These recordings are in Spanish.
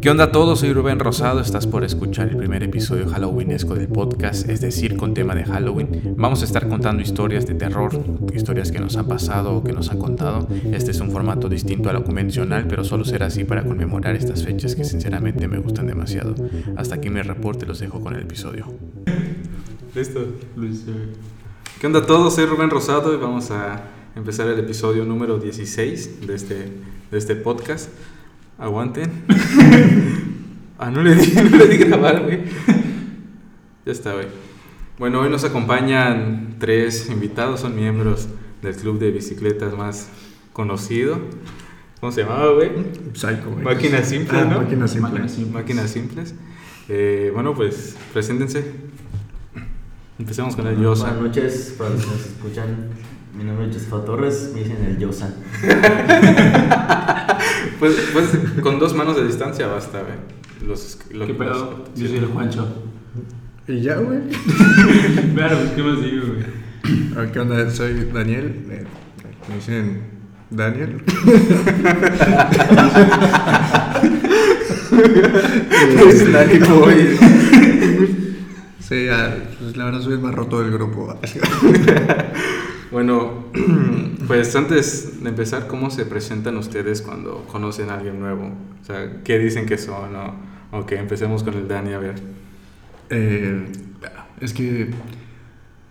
¿Qué onda a todos? Soy Rubén Rosado, estás por escuchar el primer episodio halloweenesco del podcast, es decir, con tema de Halloween. Vamos a estar contando historias de terror, historias que nos han pasado o que nos han contado. Este es un formato distinto a lo convencional, pero solo será así para conmemorar estas fechas que sinceramente me gustan demasiado. Hasta aquí mi reporte, los dejo con el episodio. Listo, Luis. ¿Qué onda a todos? Soy Rubén Rosado y vamos a empezar el episodio número 16 de este, de este podcast. Aguanten. ah, no le di, no le di grabar, güey. ya está, güey. Bueno, hoy nos acompañan tres invitados, son miembros del club de bicicletas más conocido. ¿Cómo se llamaba, güey? Psycho, güey. Máquinas simples, Ah, ¿no? Máquinas simples. Máquinas simples. Máquinas simples. Eh, bueno, pues, preséntense. Empecemos con el Yosa. Buenas noches para los que nos escuchan. Mi nombre es Josefo Torres, me dicen el Yosa. Pues, pues con dos manos de distancia basta, güey. Los, lo- ¿Qué los- pedo? Yo soy el Juancho. Y ya, güey. Claro, pues, ¿qué más digo, güey? ¿Qué onda? Soy Daniel. Me dicen Daniel. Es Dani Boy. Sí, ya, pues la verdad soy el más roto del grupo. Bueno, pues antes de empezar, ¿cómo se presentan ustedes cuando conocen a alguien nuevo? O sea, ¿qué dicen que son? O, ok, empecemos con el Dani, a ver. Eh, es que,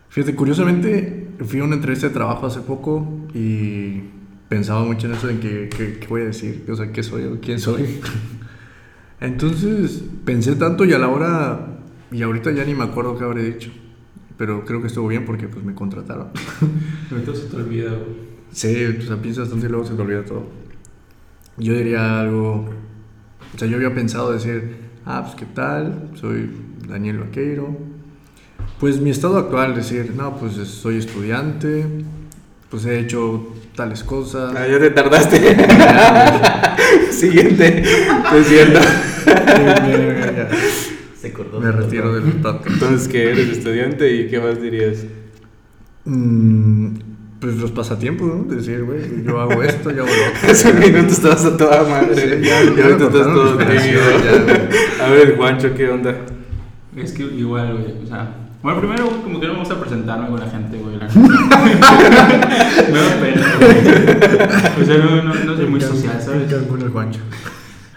fíjate, curiosamente fui a una entrevista de trabajo hace poco y pensaba mucho en eso, en qué, qué, qué voy a decir, o sea, qué soy o quién soy. Entonces pensé tanto y a la hora, y ahorita ya ni me acuerdo qué habré dicho, pero creo que estuvo bien porque pues me contrataron. Ahorita se te olvida, güey. Sí, o sea, piensas bastante y luego se te olvida todo. Yo diría algo, o sea, yo había pensado decir, ah, pues qué tal, soy Daniel Vaqueiro. Pues mi estado actual, decir, no, pues soy estudiante, pues he hecho tales cosas. Ah, ya te tardaste. Siguiente. Es cierto. Ya, ya, ya. Se cortó. Me retiro del podcast. Entonces, ¿qué eres estudiante y qué más dirías? Mm, pues los pasatiempos, ¿no? Decir, güey, yo hago esto, yo hago lo otro. Hace un minuto estabas a toda madre. Sí, ya- ya ahorita me estás todo tímido. ya. A ver, Juancho, ¿qué onda? Es que igual, güey. O sea, bueno, primero, como que no me gusta presentarme con la gente, güey. la me da pena, güey. O sea, no, no, no soy muy social, ¿sabes? Cancún, el Juancho.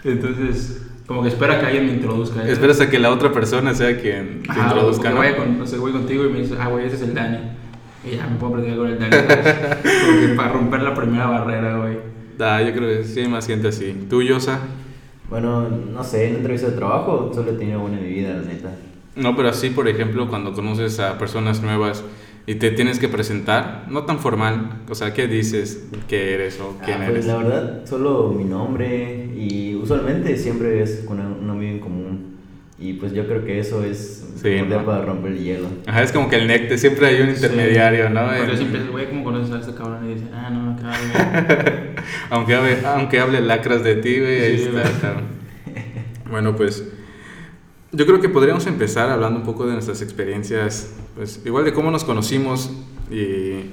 Entonces, como que espera que alguien me introduzca. ¿eh? Esperas a que la otra persona sea quien te Ajá, introduzca, ¿no? vaya con, no sé, voy contigo y me dices, ah, güey, ese es el Dani. Y ya me puedo platicar con el Dani. ¿sabes? Como que para romper la primera barrera, güey. Ah, yo creo que sí hay más gente así. ¿Tú, Yosa? Bueno, no sé, en entrevista de trabajo solo he tenido una en mi vida, la neta. No, pero así, por ejemplo, cuando conoces a personas nuevas y te tienes que presentar, no tan formal, o sea, ¿qué dices? ¿Qué eres o quién Ah, pues eres? la verdad, solo mi nombre y usualmente siempre es con un amigo en común. Y pues yo creo que eso es Sí, ¿no? para romper el hielo. Ajá, es como que el necte, siempre hay un intermediario, ¿no? Porque En- siempre dices, güey, ¿cómo conoces a este cabrón? Y dices, ah, no, acá, aunque, hable, aunque hable lacras de ti, güey, ahí Sí, está. cabrón. Bueno, pues yo creo que podríamos empezar hablando un poco de nuestras experiencias, pues igual de cómo nos conocimos y,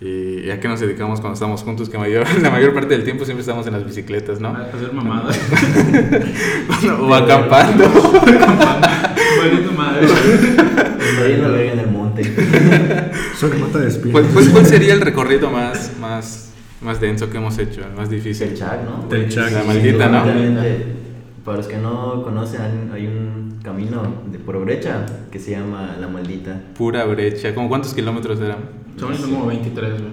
y a qué nos dedicamos cuando estamos juntos, que mayor, la mayor parte del tiempo siempre estamos en las bicicletas, ¿no? A hacer mamada. o acampando. Valiendo madre. Verga en el monte. Soy mata de espíritus. ¿Cuál, cuál- cuál sería el recorrido más, más, más denso que hemos hecho, el más difícil? El Chac, ¿no? Del Chac. La maldita, ¿no? Para los que no conocen, hay un camino de por brecha que se llama La Maldita. Pura brecha. ¿Cómo cuántos kilómetros eran? Son como 23, güey.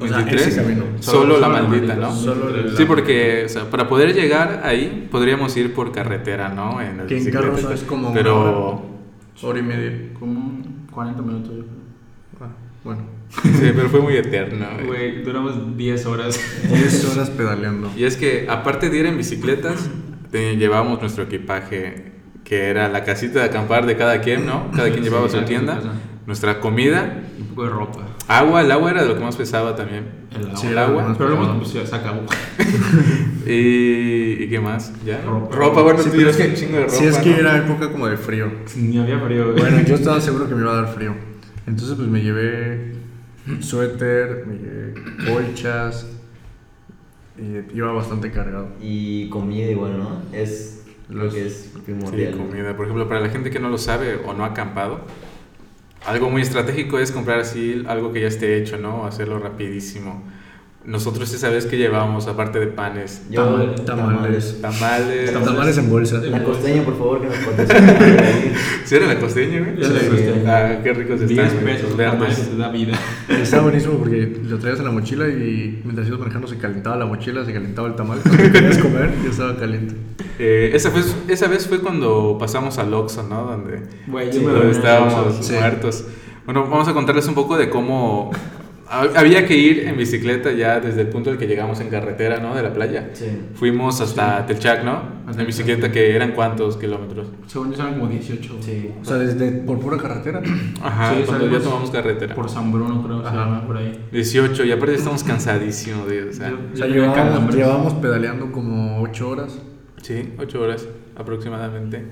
O sea, 23. ese camino. Solo, Solo- la solo la maldita, maldita, ¿no? solo la- Sí, porque o sea, para poder llegar ahí podríamos ir por carretera, ¿no? En Que en carro es como una Pero Hora y media. Como 40 minutos, yo Ah, bueno. sí, pero fue muy eterno. güey. Duramos 10 horas. 10 horas pedaleando. Y es que aparte de ir en bicicletas, llevábamos nuestro equipaje que era la casita de acampar de cada quien, ¿no? Cada quien Sí, llevaba su tienda, nuestra comida, Un poco de ropa. agua, el agua era de lo que más pesaba también. El agua. Sí, el agua. Pero luego pues, ya se acabó. ¿Y, ¿y qué más? ¿Ya? Ropa. bueno, Sí, tú pero llevas es que, un chingo de ropa. sí, es que ¿no? era época como de frío. Ni había frío, güey. Bueno, yo estaba seguro que me iba a dar frío. Entonces, pues me llevé suéter, me llevé colchas. Y iba bastante cargado. Y comida igual, ¿no? Es lo que es Sí, primordial. comida. Por ejemplo, para la gente que no lo sabe o no ha acampado, algo muy estratégico es comprar así algo que ya esté hecho, ¿no? Hacerlo rapidísimo. Nosotros esa vez que llevábamos, aparte de panes, Yo, Tamal- tamales. tamales... Tamales en bolsa. La costeña, por favor, que nos patrocine. ¿Sí era la costeña, güey? Ya le gusté. Ah, qué ricos 10 están, güey, pesos, los tamales verdes. da vida. Está buenísimo porque lo traías en la mochila y mientras ibas manejando se calentaba la mochila, se calentaba el tamal. Cuando querías comer ya estaba caliente. Eh, esa, vez, esa vez fue cuando pasamos al Oxxo, ¿no? Donde, yo Sí, me donde estábamos. Sí. muertos. Bueno, vamos a contarles un poco de cómo había que ir en bicicleta ya desde el punto en que llegamos en carretera, ¿no? De la playa. Sí. Fuimos hasta Telchac, ¿no? En bicicleta, que eran cuántos kilómetros. Según yo eran como 18. güey. Sí. O sea, desde por pura carretera. Ajá, Sí, cuando ya tomamos carretera. Por San Bruno, creo que se Ajá. llama, por ahí. 18, y aparte estamos cansadísimos, güey, o sea, Yo- O sea, llevábamos pedaleando como 8 horas. sí, 8 horas aproximadamente.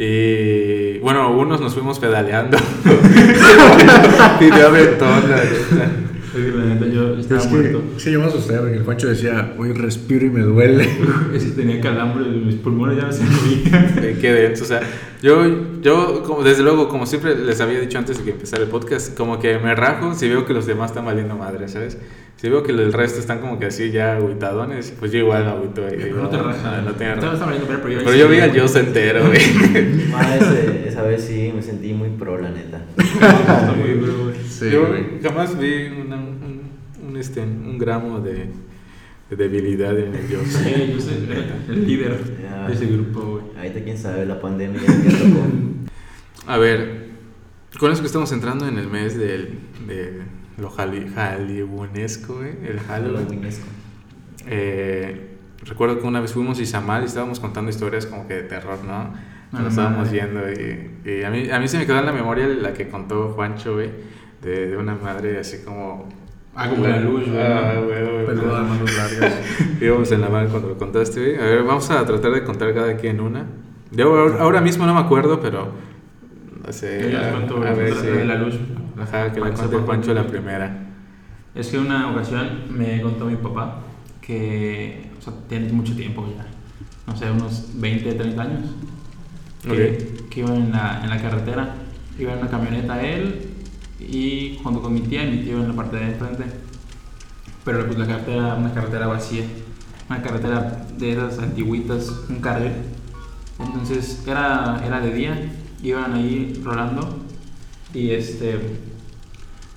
Y bueno, unos nos fuimos pedaleando. y de aventón, la neta. La neta yo estaba Es muerto. que sí, yo me asusté porque el Juancho decía, hoy respiro y me duele. Ese tenía calambre, mis pulmones ya no se movían. Eh, Qué denso, o sea, yo, yo como, desde luego, como siempre les había dicho antes de que empezara el podcast, como que me rajo si veo que los demás están valiendo madre, ¿sabes? Si veo que el resto están como que así ya agüitadones, pues yo igual agüito. y digo, No te "Ah, rajas. no Estaba- raja". estaba valiendo pena, pero yo Pero yo vi al Dios entero, güey. Ese- esa vez sí me sentí muy pro, la neta. Está muy duro, güey. Sí, yo güey. jamás vi una- un, un, este, un gramo de, de debilidad en el Dios. Sí, yo soy el, el líder de ese grupo, güey. Ahorita quién sabe, la pandemia ya, ya tocó. A ver, con eso que estamos entrando en el mes del, de lo hollywoonesco, güey, el Halloween. Eh, recuerdo que una vez fuimos a Izamal y estábamos contando historias como que de terror, ¿no? Nos Ah, estábamos viendo y, y a, mí, a mí se me quedó en la memoria la que contó Juancho, güey, de, de una madre así como... Ah, como la luz, güey. Ah, güey, Peluda manos largas. Íbamos en la van cuando lo contaste, güey. A ver, vamos a tratar de contar cada quien una. Yo ahora, mismo no me acuerdo, pero... No sé, Yo ya les cuento a ver si... de la luz. Ajá, que la cuente sepan. Juancho la primera. Es que una ocasión me contó mi papá que, o sea, tiene mucho tiempo ya, no sé, unos 20, 30 años, que, que iba en la, en la carretera, iba en una camioneta él y junto con mi tía y mi tío en la parte de enfrente, pero pues la carretera, una carretera vacía, una carretera de esas antiguitas, un carril, entonces era, era de día, iban ahí rolando y este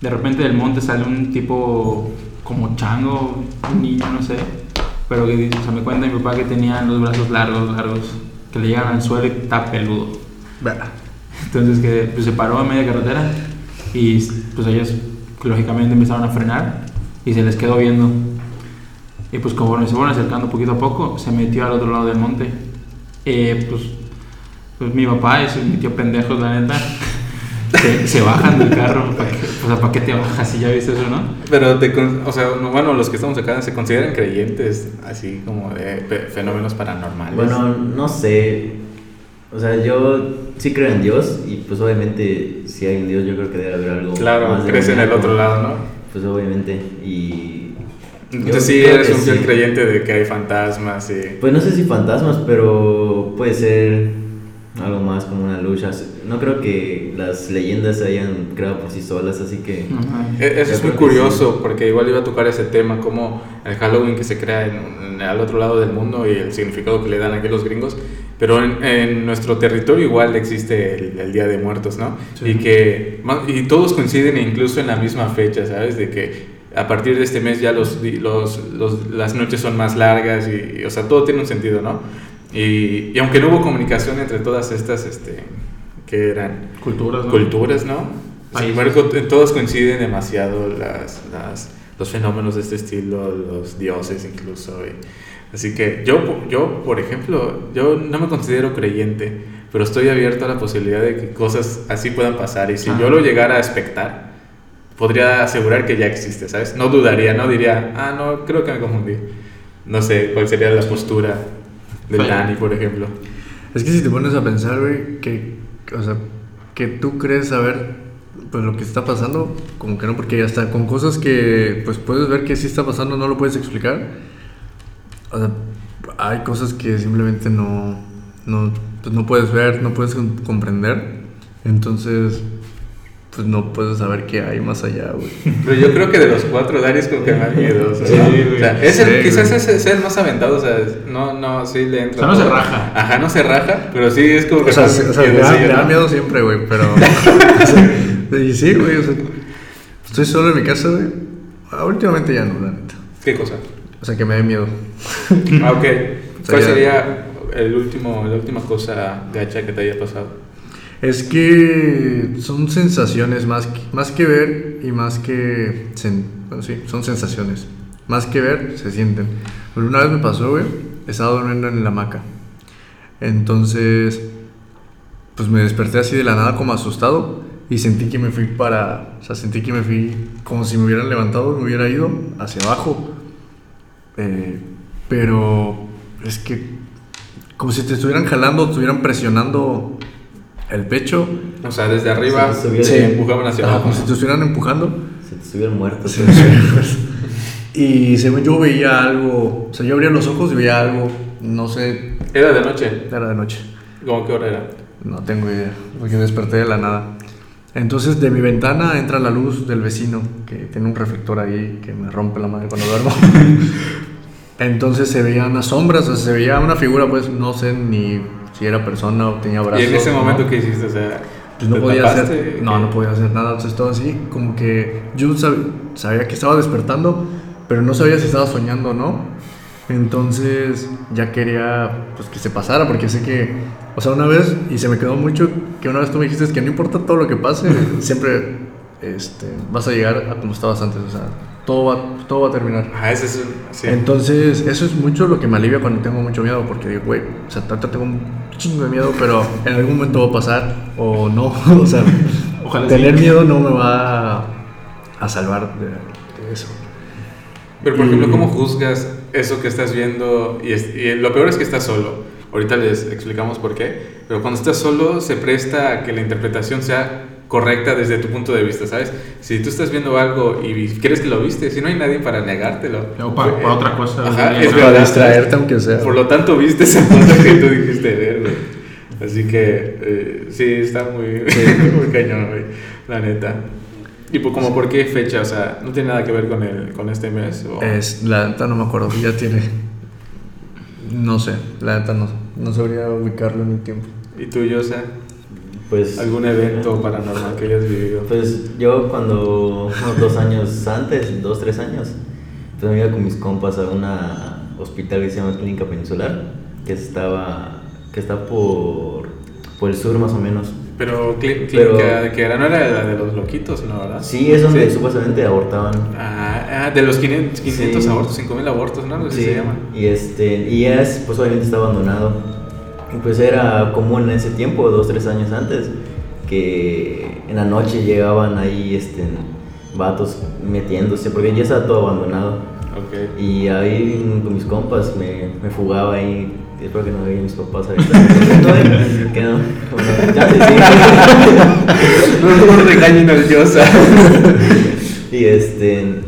de repente del monte sale un tipo como chango, un niño, no sé. Pero que o sea, me cuenta mi papá que tenía los brazos largos, largos, que le llegan al suelo y está peludo. Entonces que pues, se paró a media carretera y pues ellos lógicamente empezaron a frenar y se les quedó viendo. Y pues como se fueron acercando poquito a poco, se metió al otro lado del monte. Eh, pues, pues mi papá es mi tío pendejo, la neta. Se, se bajan del carro. ¿para qué, o sea, ¿para qué te bajas si ya viste eso, no? Pero, te, con- o sea, no, bueno, los que estamos acá se consideran creyentes, así como de fe- fenómenos paranormales. Bueno, no sé. O sea, yo sí creo en Dios y pues obviamente si hay un Dios yo creo que debe haber algo claro, más crees en el otro lado, ¿no? Pues obviamente y... Entonces sí, eres un fiel sí. creyente de que hay fantasmas y... Pues no sé si fantasmas, pero puede ser algo más como una lucha. No creo que las leyendas se hayan creado por sí solas, así que... Ajá. E- Eso es muy curioso, porque igual iba a tocar ese tema, como el Halloween que se crea en, en- al otro lado del mundo y el significado que le dan aquí los gringos, pero en, en nuestro territorio igual existe el, el Día de Muertos, ¿no? Sí. Y que y todos coinciden incluso en la misma fecha, ¿sabes? De que a partir de este mes ya los, los, los- las noches son más largas y, y, o sea, todo tiene un sentido, ¿no? Y, y aunque no hubo comunicación entre todas estas, este, que eran Culturas, ¿no? culturas, ¿no? Sin embargo, todos coinciden demasiado las, las- los fenómenos de este estilo, los dioses incluso. y- así que yo, yo, por ejemplo, yo no me considero creyente, pero estoy abierto a la posibilidad de que cosas así puedan pasar. Y si Ajá. yo lo llegara a expectar, podría asegurar que ya existe, ¿sabes? No dudaría, no diría, ah, no, creo que me confundí. No sé cuál sería la postura del Dani, por ejemplo. Es que si te pones a pensar, güey, que, o sea, que tú crees saber pues lo que está pasando, como que no, porque ya está con cosas que pues puedes ver que sí está pasando, no lo puedes explicar. O sea, hay cosas que simplemente no, no, pues no puedes ver, no puedes com- comprender. Entonces, pues no puedes saber qué hay más allá, güey. Pero yo creo que de los cuatro, Dani es como que más miedoso. Sí, ¿no? güey. O sea, es el- Sí, quizás güey. ese sea el más aventado, o sea, no, no, sí le entra. O sea, no se raja. Ajá, no se raja, pero sí es como que O sea, sí, o sea, da, miedosillo, me da ¿no? miedo siempre, güey, pero... o sea, y sí, güey, o sea, estoy solo en mi casa, güey. Ah, Últimamente ya no, la neta. ¿Qué cosa? O sea, que me da miedo. Ah, ok. ¿Cuál Sería- sería el último, la última cosa gacha que te haya pasado? Es que son sensaciones más que, más que ver y más que... bueno, sí, son sensaciones. Más que ver, se sienten. Una vez me pasó, güey, estaba durmiendo en la hamaca. Entonces, pues me desperté así de la nada como asustado y sentí que me fui para... O sea, sentí que me fui como si me hubieran levantado, me hubiera ido hacia abajo. Eh, pero es que como si te estuvieran jalando, estuvieran presionando el pecho. O sea, desde arriba se de- empujaban hacia abajo. como si te estuvieran empujando. Se te estuvieron muertos. Sí, sí. y según yo veía algo, o sea, yo abría los ojos y veía algo, no sé, Era de noche. era de noche. ¿Cómo qué hora era? No tengo idea, porque desperté de la nada. Entonces de mi ventana entra la luz del vecino, que tiene un reflector ahí que me rompe la madre cuando duermo. Entonces se veían unas sombras, o sea, se veía una figura, pues no sé ni si era persona o tenía brazos. y en ese ¿no? momento, ¿qué hiciste? O sea, Pues no ¿te podía tapaste? hacer, no, ¿Qué? no podía hacer nada, entonces todo así, como que yo sab- sabía que estaba despertando, pero no sabía si estaba soñando o no. Entonces ya quería pues que se pasara, porque sé que, o sea, una vez, y se me quedó mucho, que una vez tú me dijiste que no importa todo lo que pase, siempre este, vas a llegar a como estabas antes, o sea, todo va, todo va a terminar. Ah, ese es. Sí. Entonces, eso es mucho lo que me alivia cuando tengo mucho miedo, porque digo, güey, o sea, ahorita tengo un chingo de miedo, pero en algún momento va a pasar o no. o sea, Ojalá tener sí. miedo no me va a, a salvar de, de eso. Pero, por ejemplo, Y- ¿cómo juzgas eso que estás viendo? Y, es- y lo peor es que estás solo. Ahorita les explicamos por qué. Pero cuando estás solo, se presta a que la interpretación sea correcta desde tu punto de vista, ¿sabes? Si tú estás viendo algo y crees que lo viste, si no hay nadie para negártelo. O para- Eh, para otra cosa, Ajá, es Para verdad, distraerte, aunque sea. Por lo tanto, viste esa cosa que tú dijiste ver, güey. Así que, eh, sí, está muy, muy cañón, güey. La neta. ¿Y por, como por qué fecha? O sea, ¿no tiene nada que ver con, el, con este mes? o- Es, la neta no me acuerdo, ya tiene. No sé, la neta no, no sabría ubicarlo en el tiempo. ¿Y tú, Yosa? Pues, ¿Algún evento paranormal que hayas vivido? Pues yo cuando, unos dos años antes, dos, tres años, pues me iba con mis compas a una hospital que se llama Clínica Peninsular, que estaba, que está por, por el sur más o menos. Pero clí- Pero- clínica que era, no era la de los loquitos, ¿no? ¿Verdad? Sí, es donde Sí. supuestamente abortaban. Ah, ah, de los 500, 500 Sí. abortos, 5000 abortos, ¿no? Sí, se llama. y este, y es, pues obviamente está abandonado. Pues era común en ese tiempo, dos, tres años antes, que en la noche llegaban ahí, este, vatos metiéndose, porque ya estaba todo abandonado. Ok. Y ahí con mis compas me, me fugaba ahí. Espero que no vean mis papás ahorita. que no. Bueno, ya sí. No, no regañen al Yosa. Y este.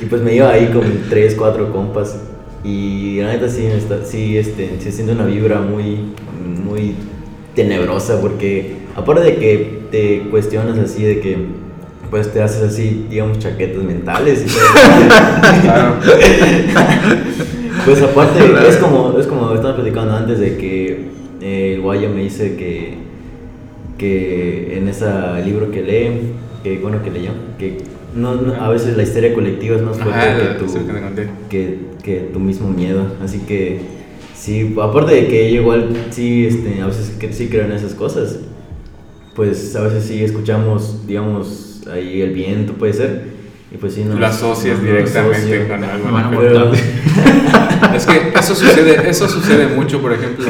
Y pues me iba ahí con tres, cuatro compas. Y la neta sí, está, sí, este, sí siente una vibra muy, muy tenebrosa. Porque aparte de que te cuestionas así, de que pues te haces así, digamos, chaquetas mentales y. Pues aparte, es como, es como estaba platicando antes de que eh, el guayo me dice que, que en ese libro que lee, que bueno que leyó, que no, no- a veces la histeria colectiva es más fuerte Ajá, que, tu, que tu mismo miedo. Así que sí, aparte de que yo igual sí, este, a veces que, sí creo en esas cosas, pues a veces sí escuchamos, digamos, ahí el viento puede ser. Y pues sí, no Lo asocias no directamente con algo. Es que eso sucede, eso sucede mucho, por ejemplo.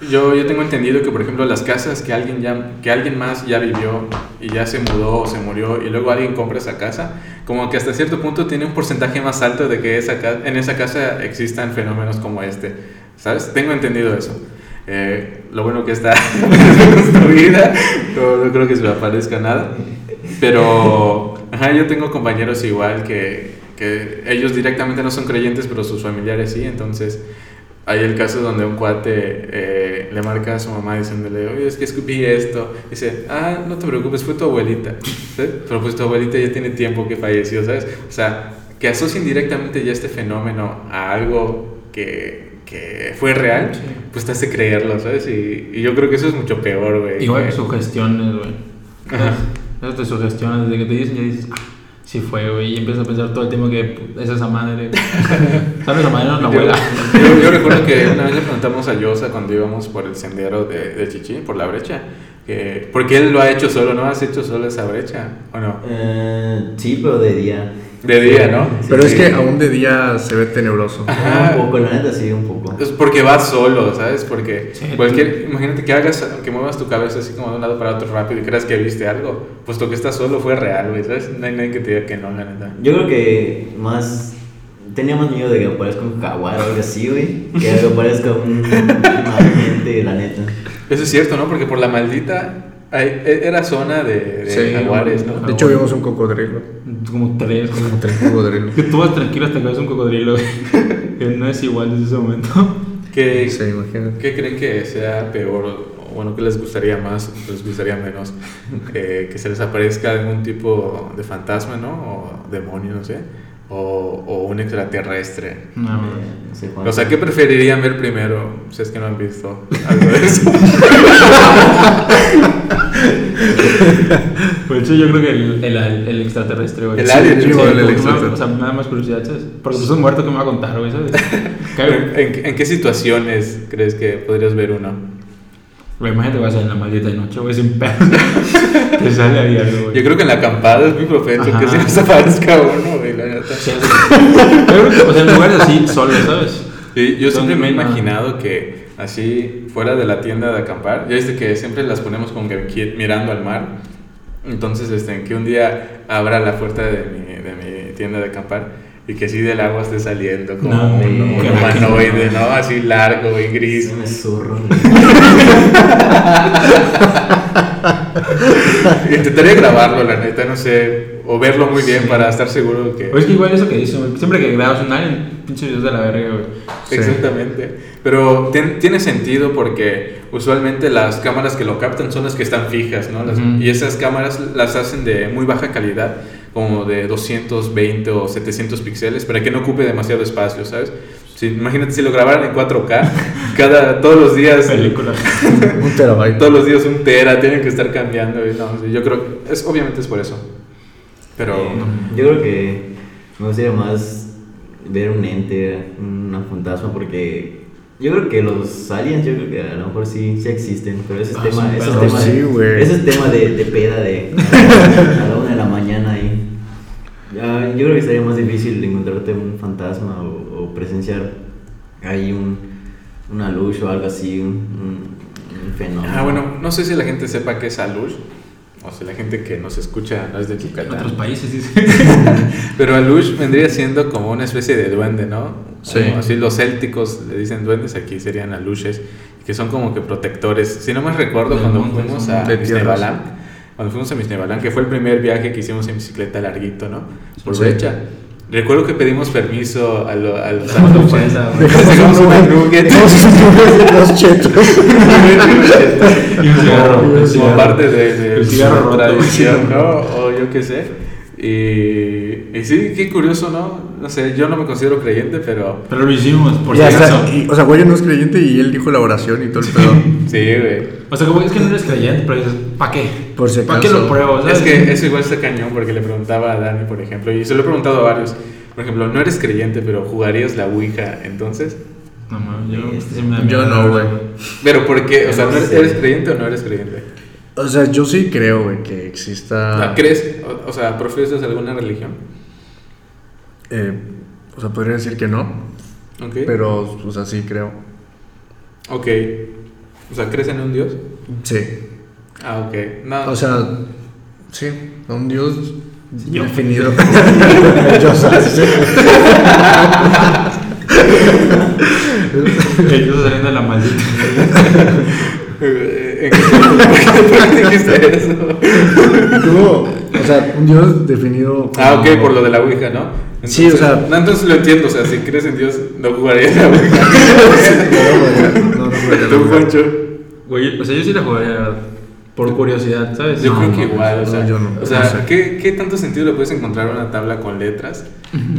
Yo, yo tengo entendido que, por ejemplo, las casas que alguien, ya, que alguien más ya vivió y ya se mudó o se murió y luego alguien compra esa casa, como que hasta cierto punto tiene un porcentaje más alto de que esa en esa casa existan fenómenos como este. ¿Sabes? Tengo entendido eso. Eh, lo bueno que está construida, no, no creo que se le aparezca nada. Pero ajá, yo tengo compañeros igual que, que ellos directamente no son creyentes, pero sus familiares sí, entonces hay el caso donde un cuate eh, le marca a su mamá diciéndole, oye, es que escupí esto. dice, ah, no te preocupes, fue tu abuelita. Pero pues tu abuelita ya tiene tiempo que falleció, ¿sabes? O sea, que asocien directamente ya este fenómeno a algo que, que fue real, pues te hace creerlo, ¿sabes? Y, y yo creo que eso es mucho peor, güey. Igual que- sugestiones, güey. Eso te sugestionas, desde que te dicen ya dices, ah, sí fue, güey. Y empiezas a pensar todo el tiempo que es esa madre. ¿Sabes esa madre? No, la Yo, abuela. yo- yo recuerdo que una vez le preguntamos a Yosa cuando íbamos por el sendero de, de Chichi, por la brecha, que, porque él lo ha hecho solo, ¿no? ¿Has hecho solo esa brecha o no? Eh, sí, pero de día. De día, ¿no? Sí, Pero es sí. que aún de día se ve tenebroso. Ajá. Un poco, la neta sí, un poco. Es porque vas solo, ¿sabes? Porque Sí, cualquier, imagínate que hagas, que muevas tu cabeza así como de un lado para otro rápido y creas que viste algo, puesto que estás solo fue real, güey, ¿sabes? No hay nadie que te diga que no, la neta. Yo creo que más. Tenía más miedo de que aparezca un jaguar o algo así, güey. Que aparezca un. Una gente, la neta. Eso es cierto, ¿no? Porque por la maldita hay- e- era zona de, de Sí, jaguares, ¿no? De hecho, vimos un cocodrilo. Como tres, como tres cocodrilos. Que tú vas tranquilo hasta que ves un cocodrilo. Que no es igual desde ese momento. ¿Qué, Sí. ¿Qué creen que sea peor? O bueno, ¿qué les gustaría más? ¿Qué les gustaría menos? Eh, que se les aparezca algún tipo de fantasma, ¿no? O demonio, no sé. O, o un extraterrestre. No. Eh, no sé, Juan. O sea, ¿qué preferirían ver primero? Si es que no han visto algo de eso. Por eso yo creo que el, el, el extraterrestre, güey. El alien, sí, sí, el porque extraterrestre. me- O sea, nada más curiosidad, ¿sabes? Porque pues un muerto que me va a contar, güey, ¿sabes? ¿En, en qué situaciones crees que podrías ver uno? Güey, imagínate, vas en la maldita noche, güey, sin pedo. Te sale ahí algo, güey. Yo creo que en la acampada es muy propenso que se les aparezca uno, güey, la neta. Sí, o sea, o en lugares así, solo, ¿sabes? Sí, yo siempre me he imaginado que así fuera de la tienda de acampar, ya viste que siempre las ponemos que qui- mirando al mar. Entonces, este, que un día abra la puerta de mi, de mi tienda de acampar y que así del agua esté saliendo como No, un, un humanoide, ¿no? Así largo y gris. Un zurro. Intentaría grabarlo, la neta, no sé, o verlo muy bien para estar seguro que... O es que igual eso que güey, siempre que grabas un alien, pinche videos de la verga, güey. Sí. Exactamente. Pero tien- tiene sentido porque usualmente las cámaras que lo captan son las que están fijas, ¿no? Las- Ujú. Y esas cámaras las hacen de muy baja calidad, como de 220 o 700 píxeles, para que no ocupe demasiado espacio, ¿sabes? Si, imagínate si lo grabaran en 4K, cada, todos los días... Película. Un terabyte. Todos los días un tera, tienen que estar cambiando. y no, yo creo que es, obviamente es por eso. Pero... Eh, yo creo que me gustaría más ver un ente, una fantasma, porque yo creo que los aliens, yo creo que a lo mejor sí, sí existen, pero ese es Ah, tema, sí, ese es tema, sí, de, ese es tema de, de peda de a la una de la mañana ahí. Ya, yo creo que sería más difícil encontrarte un fantasma o, o presenciar ahí un, una luz o algo así, un, un- un fenómeno. Ah, bueno, no sé si la gente sepa qué es Alush, o la gente que nos escucha no es de En otros Yucatán. países, dice. Pero Alush vendría siendo como una especie de duende, ¿no? Sí. Como así los célticos le dicen duendes, aquí serían Alushes, que son como que protectores. Si no me recuerdo cuando fuimos a. Misnebalán, cuando fuimos a Misnebalán, que fue el primer viaje que hicimos en bicicleta larguito, ¿no? Por Sí. Recuerdo que pedimos permiso a, lo- a los. Dejamos una nugget. Chetos. Y un cigarro. como, parte de, de El cigarro su roto. tradición, ¿no? O yo qué sé. Y, y sí, qué curioso, ¿no? No sé, yo no me considero creyente, pero Pero lo hicimos, por Y si acaso. o sea, güey no es creyente y él dijo la oración y todo el pedo. sí, güey. O sea, como es que no eres creyente, pero dices, ¿para qué? Por si ¿Para qué acaso. lo pruebo? Es ¿sabes? que eso igual está cañón porque le preguntaba a Dani, por ejemplo, y se lo he preguntado a varios. Por ejemplo, no eres creyente, pero jugarías la Ouija, entonces. No, mames, yo, Este, sí me da yo no, güey. Pero ¿por qué? O sea, ¿no eres, eres creyente o no eres creyente? O sea, yo sí creo, güey, que exista. ¿Crees? O, o sea, ¿profesas alguna religión? eh, o sea, podría decir que no, Ok. pero, o sea, sí creo. Ok. O sea, ¿crees en un Dios? Sí. Ah, ok. No. O sea, sí, a un Dios Yo. definido. yo. Ellos saliendo de la maldita. Eh, ¿En qué por qué dijiste eso? O sea, un Dios definido. Ah, como- ok, por lo de la Ouija, ¿no? Sí, o sea- No, entonces lo entiendo, o sea, si crees en Dios, no jugarías la Ouija. No, no jugaría Tú. Güey, o sea, yo sí la jugaría. Por curiosidad, ¿sabes? Yo No, creo que no, igual, o no, sea, yo no, o sea no sé. ¿qué, ¿qué tanto sentido le puedes encontrar a una tabla con letras?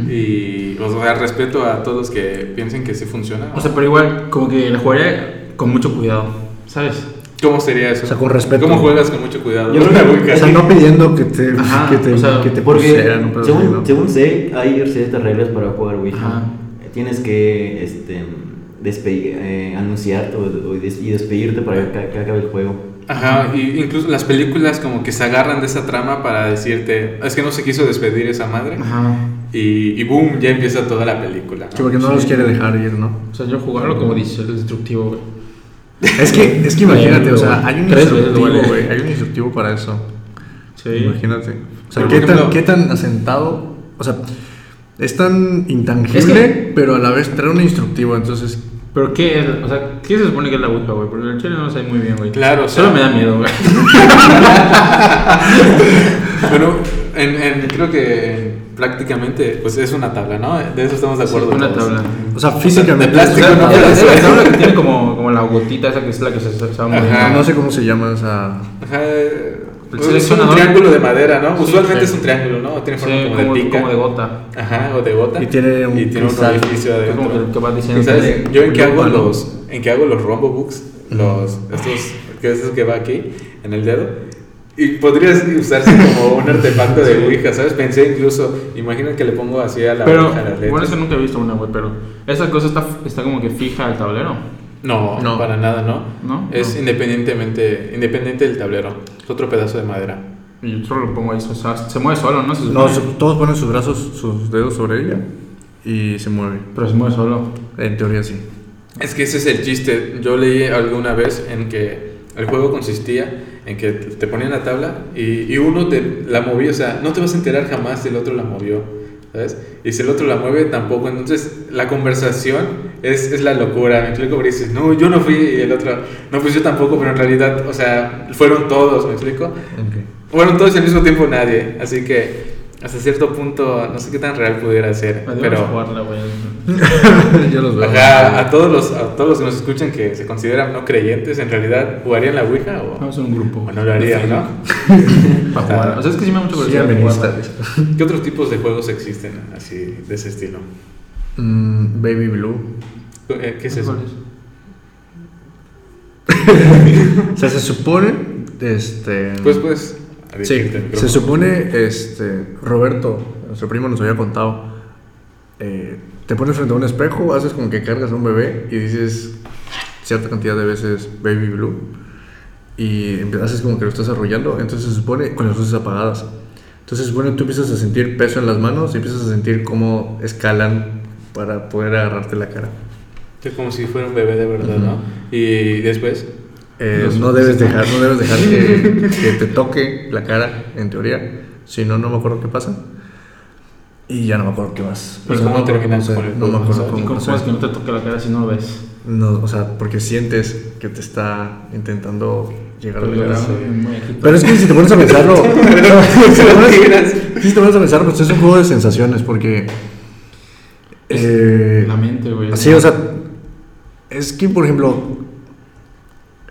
Y, o sea, respeto a todos los que piensen que sí funciona. O sea, pero igual, como que la jugaría con mucho cuidado, ¿sabes? ¿Cómo sería eso? O sea, con respeto. ¿Cómo juegas con mucho cuidado? Yo creo que-. O sea, no pidiendo que te, Ajá, que te, o sea, que te Porque así, según, ¿no? según sé, hay ciertas reglas para jugar Ouija. Ajá. Tienes que este, despe- eh, anunciarte o, o des- y despedirte para que, que acabe el juego. Ajá, y incluso las películas como que se agarran de esa trama para decirte, es que no se quiso despedir esa madre. Ajá. Y, y boom, ya empieza toda la película. ¿no? Sí, porque no los quiere dejar ir, ¿no? O sea, yo jugarlo como dice el destructivo, güey. Es que, es que imagínate, o sea, hay un instructivo, güey. Hay un instructivo para eso. Sí. Imagínate. O sea, ¿qué, tan, ¿qué tan asentado? O sea, es tan intangible, Es que- pero a la vez trae un instructivo. Entonces, Pero ¿qué es? O sea, ¿qué se supone que es la Ouija, güey? Porque el chile no lo sé muy bien, güey. Claro, o sea- Solo me da miedo, güey. Bueno, en, en- creo que prácticamente pues es una tabla, ¿no? De eso estamos de acuerdo. una todos. tabla. o sea, físicamente. de plástico, o sea, ¿no? Es la- es la Sí. tabla que tiene como, como la gotita esa que es la que se, se, va moviendo. No sé cómo se llama esa. Ajá, El es un triángulo de madera, ¿no? Sí, Usualmente sí. es un triángulo, ¿no? Tiene forma Sí, como, como, de pica. como de gota. Ajá, o de gota. Y tiene un cristal. orificio Es como adentro. que, que va diciendo. ¿Y sabes? que- Yo en qué hago los en qué hago los rombo books, los estos que es eso que va aquí en el dedo. Y podrías usarse como un artefacto de Ouija, ¿sabes? Pensé incluso, imagina que le pongo así a la Pero, Ouija las letras. bueno, es que nunca he visto una, güey, pero esa cosa está, está como que fija al tablero, No, No. para nada, no. ¿no? Es No. independientemente independiente del tablero. Es otro pedazo de madera. Y yo solo lo pongo ahí, o sea, se mueve solo, ¿no? Se No, todos ponen sus brazos, sus dedos sobre ella y se mueve. Pero se mueve solo. En teoría sí. Es que ese es el chiste. Yo leí alguna vez en que el juego consistía en que te ponían la tabla y, y uno te la movía, o sea, no te vas a enterar jamás si el otro la movió, ¿sabes? Y si el otro la mueve, tampoco. Entonces, la conversación es, es la locura. Me explico, porque dices, no, yo no fui, y el otro, no, pues yo tampoco, pero en realidad, o sea, fueron todos, ¿me explico? Fueron todos y al mismo tiempo nadie. Así que, hasta cierto punto, no sé qué tan real pudiera ser, pero. jugarla, güey. Yo los veo. Ajá, a todos los a todos los que nos escuchan que se consideran no creyentes, en realidad jugarían la Ouija o, Vamos a hacer un grupo. o no lo harían, ¿no? Para jugar. O sea, es que sí me da mucho Sí, curiosidad. jugarla. ¿Qué otros tipos de juegos existen así de ese estilo? Mm, Baby Blue. Eh, ¿Qué es eso? O sea, se supone, este... Pues pues Sí, se supone, este, Roberto, nuestro primo nos había contado, eh, te pones frente a un espejo, haces como que cargas a un bebé y dices cierta cantidad de veces Baby Blue y haces como que lo estás arrollando, entonces se supone con las luces apagadas. Entonces que tú empiezas a sentir peso en las manos y empiezas a sentir cómo escalan para poder agarrarte la cara. Es como si fuera un bebé de verdad, ¿no? Y después Eh, no debes dejar, no debes dejar que, que te toque la cara, en teoría. Si no, no me acuerdo qué pasa. Y ya no me acuerdo qué más. ¿Y O sea, cómo no me acuerdo terminas cómo con se- el No me juego, acuerdo sabes? ¿Y cómo que no te toque la cara si no lo ves? No, o sea, porque sientes que te está intentando llegar a Pero muy aquí. Pero es que si te pones a pensarlo, si, te pones, si te pones a pensar, pues es un juego de sensaciones, porque. eh, La mente, güey. Sí, o sea, es que, por ejemplo,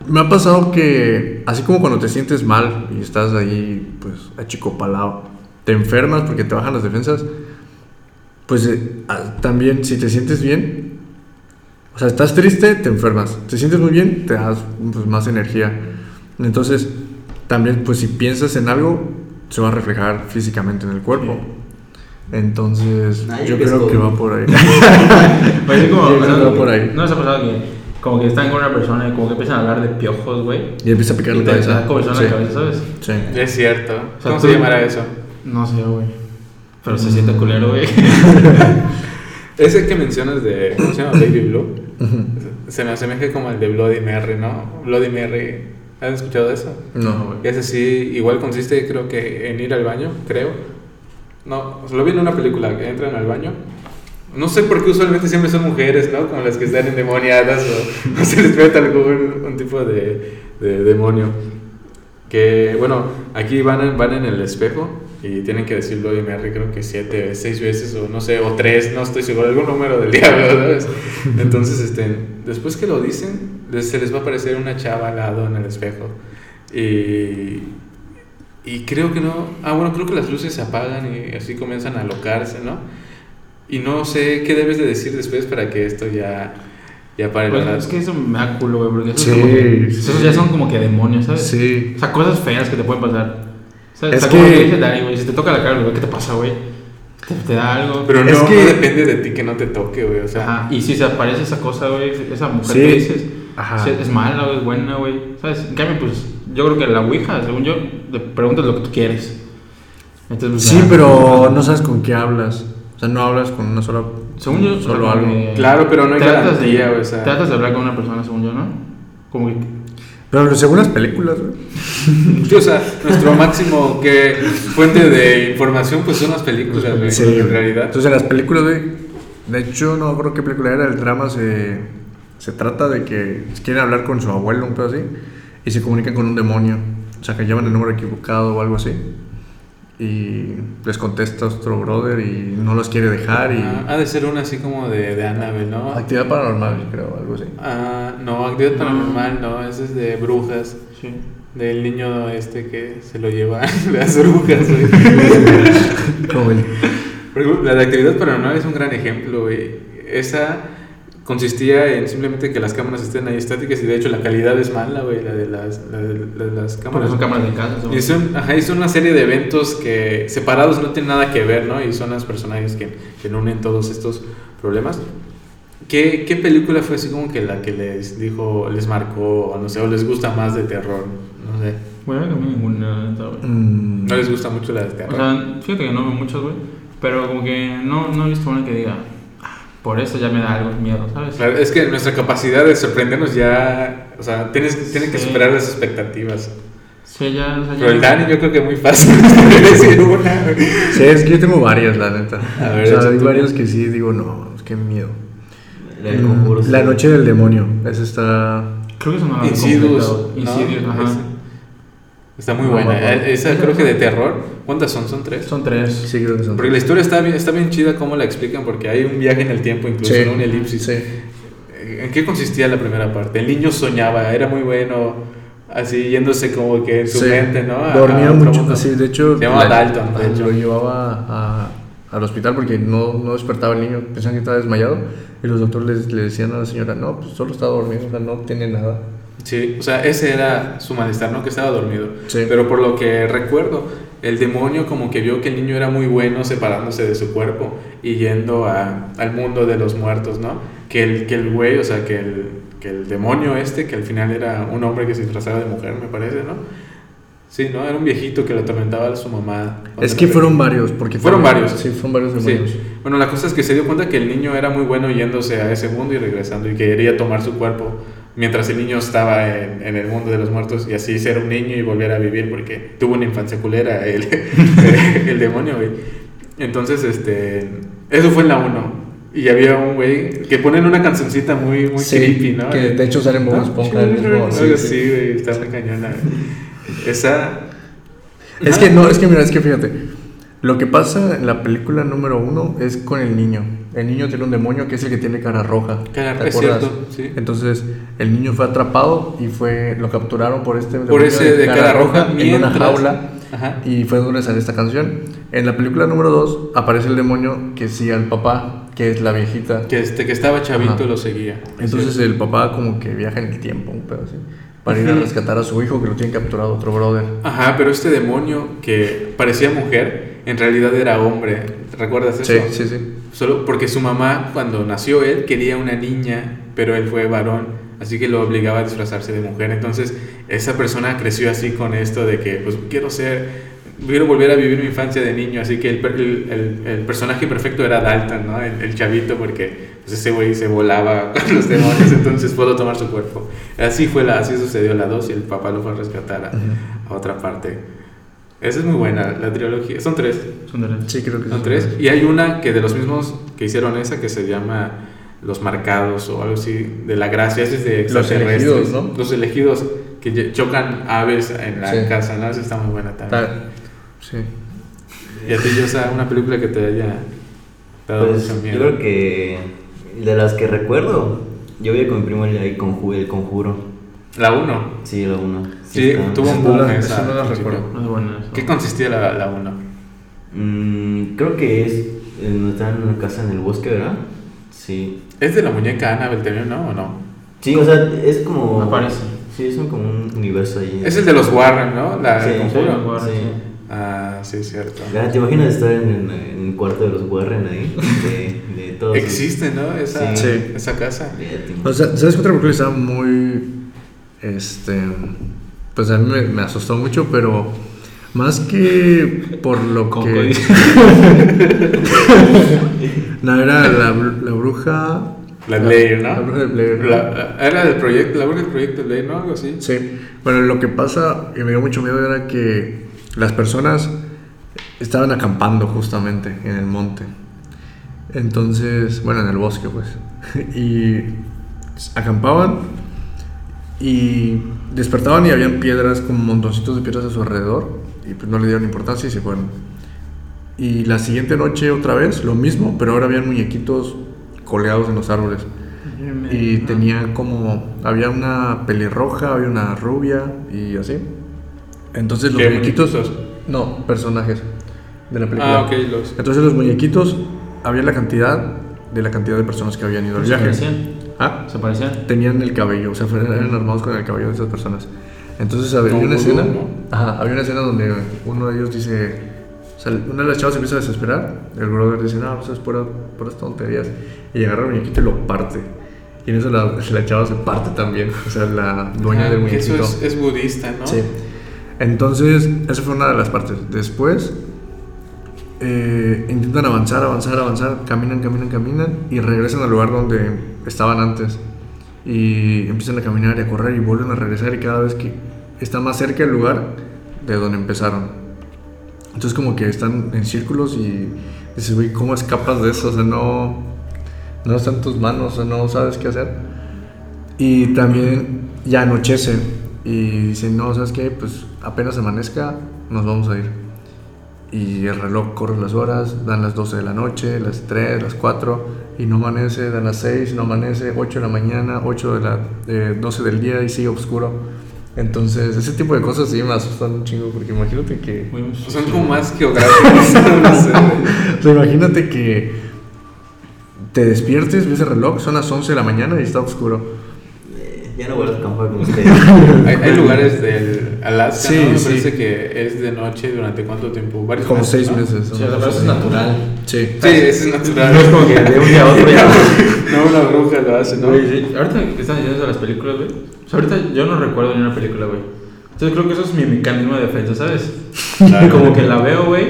me ha pasado que, así como cuando te sientes mal y estás ahí, pues, achicopalado, te enfermas porque te bajan las defensas, pues eh, ah, también si te sientes bien, o sea, estás triste, te enfermas, te sientes muy bien, te das pues, más energía. Entonces, también, pues, si piensas en algo, se va a reflejar físicamente en el cuerpo. Entonces, Ah, yo creo que va por ahí. Pues va por ahí. ¿No les ha pasado que como que están con una persona y como que empiezan a hablar de piojos, güey? Y empieza a picar la te cabeza. en Sí. la cabeza, ¿sabes? Sí. es cierto. O sea, ¿Cómo tú- se llamará eso? No sé, güey. Pero se siente culero, güey. Ese que mencionas de ¿cómo se llama? Baby Blue. Se me asemeja como el de Bloody Mary, ¿no? Bloody Mary. ¿Has escuchado de eso? No, güey. Es así, igual consiste creo que en ir al baño, creo. No, lo vi en una película, que entran al baño. No sé por qué usualmente siempre son mujeres, ¿no? Como las que están endemoniadas o, se les ve algún un tipo de, de demonio. Que, bueno, aquí van en, van en el espejo y tienen que decir Bloody Mary creo que siete, seis veces o no sé, o tres, no estoy seguro, algún número del diablo, ¿sabes? Entonces, este, después que lo dicen, se les va a aparecer una chava al lado en el espejo. Y, y creo que no, ah bueno, creo que las luces se apagan y así comienzan a alocarse, ¿no? Y no sé qué debes de decir después para que esto ya, ya pare Pues, la es que eso me da culo, güey, porque eso Sí, es como que- sí, esos ya son como que demonios, ¿sabes? Sí. O sea, cosas feas que te pueden pasar. ¿Sabes? Es o sea, como que- te dice Dani, güey, si te toca la cara, güey, ¿qué te pasa, güey? ¿Te, te da algo? Pero no, Es que- no depende de ti que no te toque, güey, o sea... Ajá, y si se aparece esa cosa, güey, esa mujer Sí. que dices, Ajá. si es mala o es buena, güey, ¿sabes? En cambio, pues, yo creo que la Ouija, según yo, le preguntas lo que tú quieres. Entonces, pues, Sí, ya, pero no sabes con qué hablas. O sea, no hablas con una sola. Según yo, solo como algo. que Claro, pero no hay tratas garantía, de, o sea. Tratas de hablar con una persona, según yo, ¿no? Como que... Pero según las películas, güey. Sí, o sea, nuestro máximo que fuente de información pues son las películas, güey, Sí, en realidad. Entonces, en las películas, güey. De hecho, no creo qué película era. El drama se, se trata de que quieren hablar con su abuelo, un pedo así. Y se comunican con un demonio. O sea, que llaman el número equivocado o algo así. Y les contesta otro brother y no los quiere dejar. Y. Ah, ha de ser una así como de, de Annabelle, ¿no? Actividad paranormal, creo, algo así. Ah, no, actividad paranormal, no, ese es de brujas. Sí. Del niño este que se lo lleva las brujas. Como el- la de actividad paranormal es un gran ejemplo, güey. Esa consistía en simplemente que las cámaras estén ahí estáticas y de hecho la calidad es mala, güey, la de las, la de, la de las cámaras. son cámaras de casa. Y son, ajá, y son una serie de eventos que separados no tienen nada que ver, ¿no? Y son los personajes que, que unen todos estos problemas. ¿Qué, ¿Qué película fue así como que la que les dijo, les marcó, o no sé, o les gusta más de terror? No sé. Bueno, a mí ninguna, neta, güey. Mm, No les gusta mucho la de O terror. sea, fíjate que no veo muchas, güey. Pero como que no, no he visto una que diga, "Ah, por eso ya me da algo miedo, ¿sabes? Claro, es que nuestra capacidad de sorprendernos ya, o sea, tienes, tiene que Sí. superar las expectativas. Sí, ya, o sea, ya- Pero el Dani yo creo que muy fácil decir una. Sí, es que yo tengo varias, la neta. A ver, o sea, hay una. varias que sí digo, no, qué miedo. El conjuro. La sí. noche del demonio, esa está... Creo que eso no lo he Insidious. completado. ¿no? Insidious, ajá. Ese. Está muy No, buena. Esa creo que de terror. ¿Cuántas son? ¿Son tres? Son tres. Sí, creo que son. Porque la historia está bien, está bien chida cómo la explican, porque hay un viaje en el tiempo, incluso Sí, ¿no? un elipsis. Sí. Eh, ¿En qué consistía la primera parte? El niño soñaba, era muy bueno, así yéndose como que en su Sí. mente, ¿no? A- Dormía a mucho, así, de hecho... Se llamaba la- Dalton, de ajá, hecho. Lo llevaba a- al hospital porque no, no despertaba el niño, pensaban que estaba desmayado. Y los doctores le, decían a la señora, no, pues solo está dormido, o sea, no tiene nada. Sí, o sea, ese era su malestar, ¿no? Que estaba dormido. Sí. Pero por lo que recuerdo, el demonio como que vio que el niño era muy bueno separándose de su cuerpo y yendo a- al mundo de los muertos, ¿no? Que el, que el güey, o sea, que el, que el demonio este, que al final era un hombre que se disfrazaba de mujer, me parece, ¿no? Sí, ¿no? Era un viejito que lo atormentaba a su mamá. Es que fueron varios, porque Fueron varios. Sí, fueron varios Sí. demonios. Bueno, la cosa es que se dio cuenta que el niño era muy bueno yéndose a ese mundo y regresando y que quería tomar su cuerpo mientras el niño estaba en, en el mundo de los muertos y así ser un niño y volver a vivir porque tuvo una infancia culera el, el demonio, güey. Entonces, este, eso fue en la 1. Y había un güey que ponen una cancioncita muy, muy Sí, creepy, ¿no? que de hecho sale en Bob Ah, Esponja el mismo, sí, así, sí. güey, está muy cañona. Esa... Es que no, es que mira, es que fíjate. Lo que pasa en la película número uno es con el niño. El niño tiene un demonio que es el que tiene cara roja. Cara- ¿te es cierto, sí. Entonces, el niño fue atrapado y fue lo capturaron por este Por ese de cara roja, en una jaula Ajá. y fue donde sale esta canción. En la película número 2 aparece el demonio que sigue al papá, que es la viejita. Que, este, que estaba chavito Ajá. lo seguía. Entonces el papá como que viaja en el tiempo, un pedo así, para ir a rescatar a su hijo que lo tiene capturado otro brother. Ajá, pero este demonio que parecía mujer, en realidad era hombre. ¿Recuerdas eso? Sí, sí, sí. Solo porque su mamá, cuando nació él, quería una niña, pero él fue varón, así que lo obligaba a disfrazarse de mujer. Entonces, esa persona creció así con esto de que, pues, quiero ser, quiero volver a vivir mi infancia de niño. Así que el, per- el, el- el personaje perfecto era Dalton, ¿no? El, el chavito, porque pues, ese güey se volaba con los demonios, entonces puedo tomar su cuerpo. Así fue la, así sucedió la 2 y el papá lo fue a rescatar a, a otra parte. Esa es muy buena, la trilogía. Son tres. Son tres. Sí, creo que Son tres. Y hay una que de los mismos que hicieron esa que se llama Los Marcados o algo así, de la gracia, ese es de Los elegidos, ¿no? Los elegidos que chocan aves en la Sí. casa, ¿no? Esa está muy buena también. Sí. ¿Y a ti, Yosa, una película que te haya dado Pues mucho yo creo que de las que recuerdo, yo vi con mi primo el, el conju- el conjuro. La 1. Sí, la uno. Sí, está- tuvo un boom la- esa. esa no la al principio. recuerdo. No es bueno eso. ¿Qué consistía la, la 1? Mm, creo que es. eh, No está en una casa en el bosque, ¿verdad? Sí. ¿Es de la muñeca Annabelle también, no? ¿O no? Sí, o sea, es como. Aparece. Sí, es como un universo ahí. Es el de los Warren, ¿no? La Sí, el Sí, conjuro. los Warren, Sí. sí. Ah, sí, cierto. ¿Te imaginas estar en, en- en el cuarto de los Warren ahí? De, de todos. Existe, ¿no? Esa, Sí. Sí. esa casa. O sea, ¿sabes qué otra película estaba muy. Este. Pues a mí me, me asustó mucho, pero. Más que por lo Coco que. No, era la, br- la bruja. La Blair, ¿no? La bruja de Blair. ¿no? La- era del proyecto, la bruja del proyecto Blair, ¿no? Algo así. Sí. Bueno, lo que pasa y me dio mucho miedo era que las personas estaban acampando justamente en el monte. Entonces, bueno, en el bosque, pues. Y acampaban y despertaban y habían piedras, como montoncitos de piedras a su alrededor. Y pues no le dieron importancia y se fueron. Y la siguiente noche otra vez, lo mismo, pero ahora habían muñequitos colgados en los árboles. Y tenía como. Había una pelirroja, había una rubia y así. Entonces los ¿Qué muñequitos. muñequitos? No, personajes de la película. Ah, ok, los. Entonces los muñequitos, había la cantidad de la cantidad de personas que habían ido al ¿Se viaje. Ah, ¿Se parecían? tenían el cabello, o sea, eran armados con el cabello de esas personas. Entonces había Como una vudú, escena, ¿no? ajá, había una escena donde uno de ellos dice, o sea, una de las chavas se empieza a desesperar, el brother dice, no, pues es por, por tonterías, y agarra el muñequito y lo parte. Y en eso la, la chava se parte también, o sea, la dueña Ah, del que eso muñequito. es, es budista, ¿no? Sí. Entonces, esa fue una de las partes. Después, eh, intentan avanzar, avanzar, avanzar, caminan, caminan, caminan y regresan al lugar donde estaban antes. Y empiezan a caminar y a correr y vuelven a regresar y cada vez que está más cerca el lugar de donde empezaron. Entonces como que están en círculos y dices, güey, ¿cómo escapas de eso? O sea, no, no está en tus manos, no sabes qué hacer. Y también ya anochece y dicen, no, ¿sabes qué? Pues apenas amanezca, nos vamos a ir. Y el reloj corre las horas, dan las 12 de la noche, las 3, las 4, y no amanece, dan las 6, no amanece, 8 de la mañana, 8 de la eh, 12 del día y sigue oscuro. Entonces, ese tipo de cosas sí me asustan un chingo, porque imagínate que... Muy- Son como más geográficos. no sé. O sea, imagínate que te despiertes, ves el reloj, son las 11 de la mañana y está oscuro. Eh, Ya no vuelvo a acampar con ustedes. Hay, hay lugares del Alaska, Sí, ¿no? Me sí. parece que es de noche durante cuánto tiempo? Varios Como meses, 6 ¿no? meses. Sí, o sea, eso es natural. Sí. Sí, eso es natural. No es como que de un día a otro ya. No, una bruja lo hace, ¿no? Sí. Ahorita que están diciendo eso de las películas, güey. O sea, ahorita yo no recuerdo ni una película, güey. Entonces creo que eso es mi mecanismo de defensa, ¿sabes? Claro. Como que la veo, güey,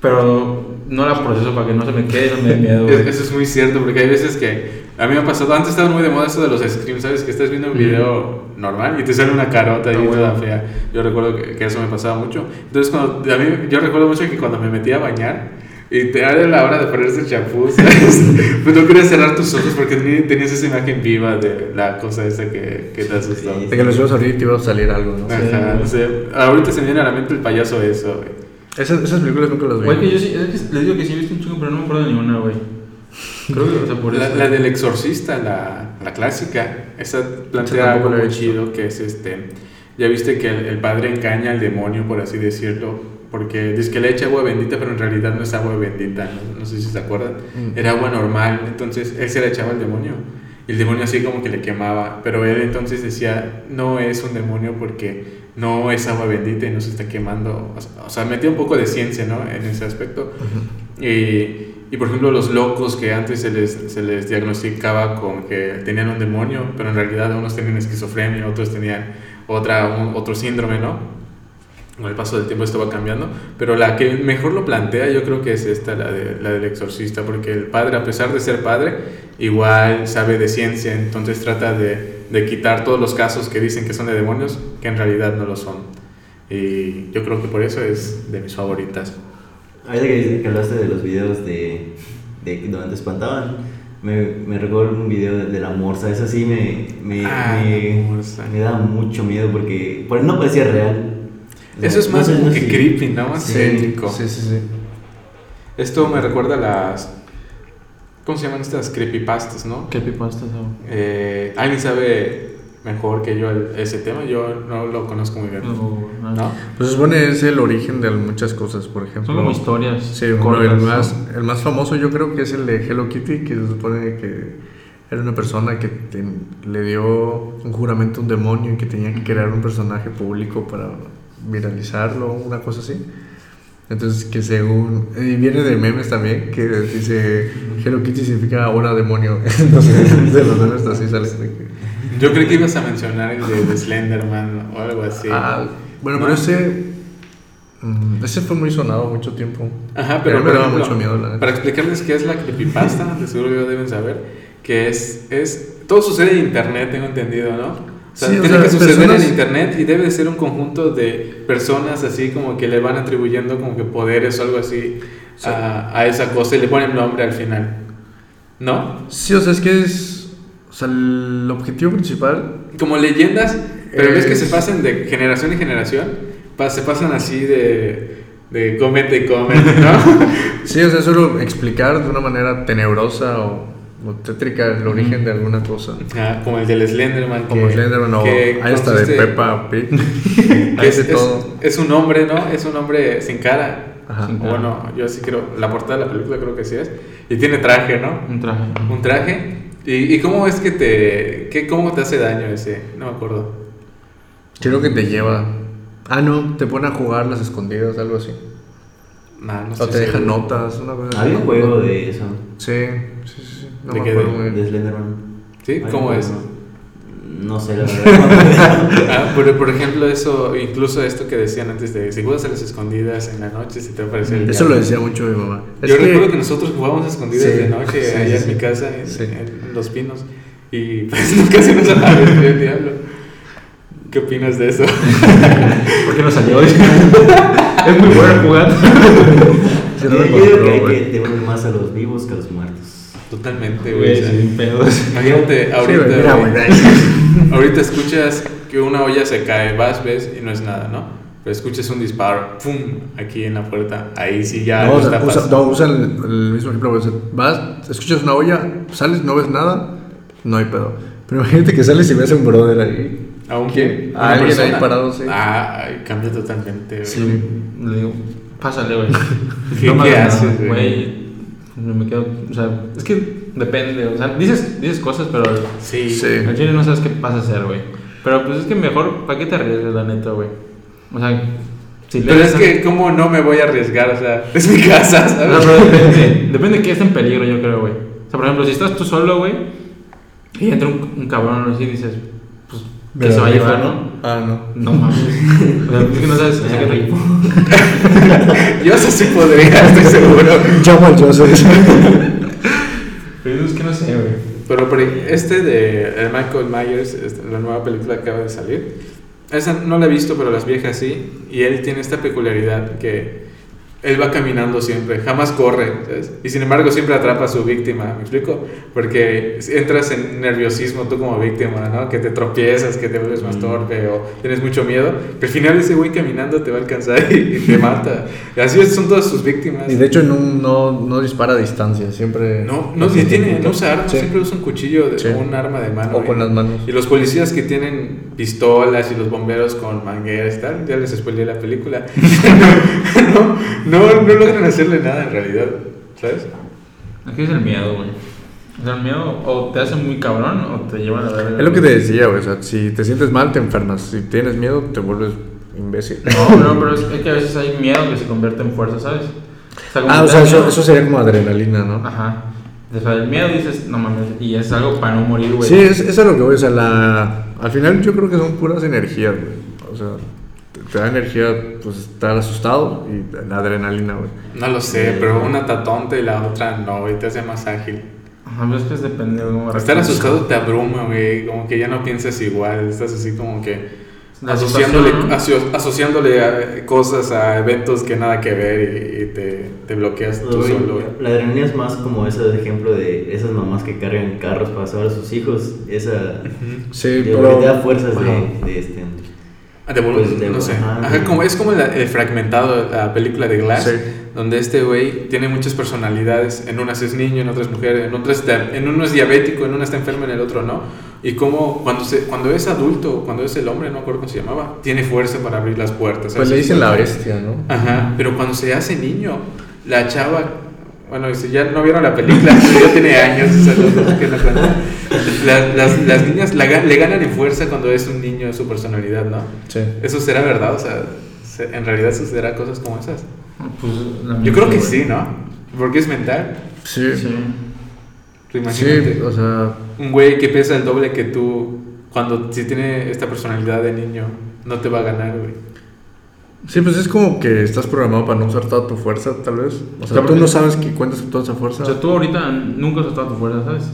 pero no la proceso para que no se me quede, no me dé miedo, güey. Eso es muy cierto, porque hay veces que a mí me ha pasado, antes estaba muy de moda eso de los screams, ¿sabes? Que estás viendo un video normal y te sale una carota Ah, y toda fea. Yo recuerdo que, que eso me pasaba mucho. Entonces, cuando, a mí, yo recuerdo mucho que cuando me metía a bañar y te era la hora de ponerse el champú, ¿sabes? pues no querías cerrar tus ojos porque tenías esa imagen viva de la cosa esa que, que te asustaba. Sí. De que los ibas a abrir y te iba a salir algo, ¿no? Ajá, no sé. Ahorita se me viene a la mente el payaso eso, güey. Esas, esas películas nunca las vi. Güey, que yo sí, es que les digo que sí he visto un chingo, pero no me acuerdo de ninguna, güey. Creo que, por La, eso. la del exorcista, la, la clásica, esa plantea algo muy chido que es este, ya viste que el, el padre engaña al demonio, por así decirlo, porque dice que le echa agua bendita, pero en realidad no es agua bendita, no, no sé si se acuerdan, Mm. era agua normal, entonces él se la echaba al demonio. Y el demonio así como que le quemaba, pero él entonces decía, no es un demonio porque no es agua bendita y no se está quemando. O sea, metía un poco de ciencia, ¿no? En ese aspecto. Y, y, por ejemplo, los locos que antes se les, se les diagnosticaba con que tenían un demonio, pero en realidad unos tenían esquizofrenia, otros tenían otra, un- otro síndrome, ¿no? Con el paso del tiempo esto va cambiando, pero la que mejor lo plantea yo creo que es esta, la, de, la del exorcista, porque el padre, a pesar de ser padre, igual sabe de ciencia, entonces trata de, de quitar todos los casos que dicen que son de demonios, que en realidad no lo son. Y yo creo que por eso es de mis favoritas. Ahorita que, que hablaste de los videos de, de donde te espantaban, me, me recuerdo un video de, de la morsa. Eso sí me, me, Ah, me, la morsa. me da mucho miedo porque por no parecía real. O sea, Eso es no más como no que creepy, ¿no? Más Sí, sí, sí, sí. Esto me recuerda a las. ¿Cómo se llaman estas creepypastas, no? Creepypastas o... Eh, ¿Alguien sabe mejor que yo el- ese tema? Yo no lo conozco muy bien. no. ¿No? Pues se supone es el origen de muchas cosas, por ejemplo. Son como historias. Sí, el, ¿no? más, el más famoso yo creo que es el de Hello Kitty, que se supone que era una persona que le dio un juramento a un demonio y que tenía que crear un personaje público para viralizarlo, una cosa así. Entonces, que según. Y viene de memes también, que dice Hello Kitty significa ahora demonio. Entonces, de los memes así sale. Yo creí que ibas a mencionar el de, de Slenderman o algo así. Ah, bueno, ¿No? pero ese. mm, Ese fue muy sonado mucho tiempo. Ajá, pero me por daba mucho miedo, la neta. Para explicarles qué es la creepypasta, de seguro ya deben saber, que es, es todo sucede en internet, tengo entendido, ¿no? O sea, Sí, o tiene sea, que suceder personas- en internet y debe de ser un conjunto de personas así como que le van atribuyendo como que poderes o algo así Sí. a, a esa cosa y le ponen nombre al final. ¿No? Sí, o sea, es que es. O sea, el objetivo principal. Como leyendas, pero ves que Es- se pasan de generación en generación, se pasan así de, de comete y comete, ¿no? Sí, o sea, solo explicar de una manera tenebrosa o, o tétrica el origen de alguna cosa. Ah, como el del Slenderman. Como que- Slenderman o hay hasta de Peppa Pig. es, de es- todo. es un hombre, ¿no? Es un hombre sin cara. Ajá. Sin O Bueno, yo sí creo, la portada de la película creo que sí es. Y tiene traje, ¿no? Un traje. Un traje. ¿Y, y cómo es que te... Qué, ¿Cómo te hace daño ese? No me acuerdo. Creo que te lleva. Ah, no, te pone a jugar las escondidas, algo así. Nah, no O te deja seguro. notas, una cosa. Había un juego de eso. Sí, sí, sí. sí. No ¿De me qué? acuerdo De. Slenderman. ¿Sí? Hay ¿Cómo es? juego. No sé, la verdad. Ah, pero por ejemplo, eso, incluso esto que decían antes de si juegas a las escondidas en la noche, si te va a aparecer el Eso diablo. lo decía mucho mi mamá. Yo recuerdo que nosotros jugábamos a escondidas Sí, de noche sí, allá sí, en mi casa, en, Sí. en Los Pinos, y pues nunca se nos apareció el diablo. ¿Qué opinas de eso? ¿Por qué no salió? es muy bueno no Yo me digo que hay que temer más a los vivos que a los muertos. Totalmente, güey. Imagínate, ahorita, mira, ahorita escuchas que una olla se cae, vas, ves y no es nada, ¿no? Pero escuchas un disparo, ¡pum! aquí en la puerta, ahí sí ya No, algo o sea, está usa, no, usa el, el mismo ejemplo. vas, escuchas una olla, sales, no ves nada, no hay pedo. Pero imagínate que sales y ves a un brother ahí. ¿A un ¿Quién? A ¿Una alguien ahí persona? parado, sí. Ah, ay, cambia totalmente, güey. Sí. Le digo, pásale, güey. ¿Qué- No qué haces, güey? No me quedo, o sea, es que depende, o sea, dices, dices cosas, pero Sí. Sí. al chile no sabes qué vas a hacer, güey. Pero pues es que mejor, ¿para qué te arriesgas, la neta, güey? O sea, si Pero es que, ¿cómo no me voy a arriesgar? O sea, es mi casa, No, ¿sabes? pero depende, depende de que esté en peligro, yo creo, güey. O sea, por ejemplo, si estás tú solo, güey, y entra un, un cabrón así, dices, pues, ¿qué se va a llevar, no? Ah, no. No mames. Es que no sabes, Yo eso sí podría, estoy seguro. Llamo al Joseph. Pero es que no sé, güey. Pero por ahí, este de el Michael Myers, este, la nueva película que acaba de salir, esa no la he visto, pero las viejas sí. Y él tiene esta peculiaridad que él va caminando siempre, jamás corre, ¿sabes? Y sin embargo siempre atrapa a su víctima, ¿me explico? Porque entras en nerviosismo tú como víctima, ¿no? Que te tropiezas, que te vuelves más torpe o tienes mucho miedo. Pero al final ese güey caminando te va a alcanzar y, te mata. Y así son todas sus víctimas. Y de hecho no, no, no dispara a distancia, siempre... No, no, tiene, no usa armas, Sí. siempre usa un cuchillo de- Sí. o un arma de mano. O con y- las manos. Y los policías que tienen pistolas y los bomberos con mangueras y tal, ya les spoileé la película. no, no, no logran hacerle nada en realidad, ¿sabes? Aquí es el miedo, güey. O sea, el miedo o te hace muy cabrón o te llevan a ver. Es lo que te decía, güey. O sea, si te sientes mal, te enfermas. Si tienes miedo, te vuelves imbécil. No, no, pero es, es que a veces hay miedo que se convierte en fuerza, ¿sabes? O sea, Ah, o sea, eso, eso sería como adrenalina, ¿no? Ajá. O sea, el miedo dices, no mames, y es algo para no morir, güey. Sí, es, eso es lo que voy. O sea, la, al final yo creo que son puras energías, güey. O sea, te, da energía, pues, estar asustado y la adrenalina, güey. No lo sé, pero una está tonta y la otra no, y te hace más ágil. Ajá, pero es que depende de cómo Estar asustado te abruma, güey, como que ya no piensas igual, estás así como que asociándole, aso- asociándole a cosas a eventos que nada que ver y, y te, te bloqueas tú Güey, solo. güey. La adrenalina es más como ese ejemplo de esas mamás que cargan carros para salvar a sus hijos. Esa. Sí, pero... que te da fuerzas de, de este. Ah, de vol- Pues de- no sé. ajá, Ajá, como, es como la- el fragmentado, la película de Glass, Sí. donde este güey tiene muchas personalidades. En unas es niño, en otras mujer, en otras está- en uno es diabético, en uno está enfermo, en el otro no. Y como cuando, se, cuando es adulto, cuando es el hombre, no me acuerdo cómo se llamaba, tiene fuerza para abrir las puertas. Pues le dicen la bestia, ¿no? Ajá, pero cuando se hace niño, la chava, bueno, si ya no vieron la película, ya tiene años, o sea, no sé. Las, las, las niñas la le ganan en fuerza cuando es un niño su personalidad, ¿no? Sí. ¿Eso será verdad? O sea, se- ¿en realidad sucederá cosas como esas? Pues, la Yo creo que sí, ¿no? Porque es mental. Sí. Sí. Tú imagínate, Sí, o sea, un güey que pesa el doble que tú, cuando si tiene esta personalidad de niño, no te va a ganar, güey. Sí, pues es como que estás programado para no usar toda tu fuerza, tal vez. O sea, Claro, tú no sabes que cuentas con toda esa fuerza. O sea, tú ahorita nunca has toda tu fuerza, ¿sabes?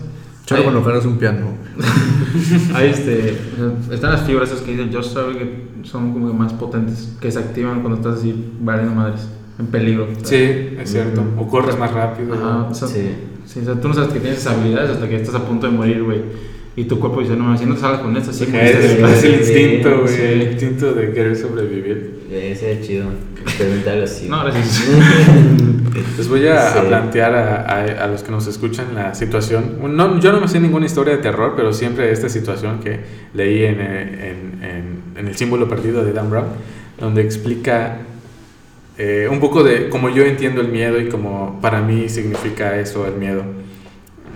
Solo cuando ganas un piano. Hay este, o sea, están las fibras esas que dice Josh sabe que son como que más potentes, que se activan cuando estás así valiendo madres, en peligro. Sí, es cierto. O corres más rápido. Ajá, o sea, Sí. sí, o sea, tú no sabes que tienes esas habilidades hasta que estás a punto de morir, güey. Y tu cuerpo dice, no, si no te salgas con esto, así Es, es- güey". es el Sí, instinto, güey. sí. El instinto de querer sobrevivir. Eh, Sería chido. Experimentar así. No, gracias. Les voy a, a Sí. plantear a, a- a los que nos escuchan la situación. No, yo no me sé ninguna historia de terror, pero siempre esta situación que leí en, eh, en- en- en El símbolo perdido de Dan Brown, donde explica eh, un poco de cómo yo entiendo el miedo y cómo para mí significa eso, el miedo.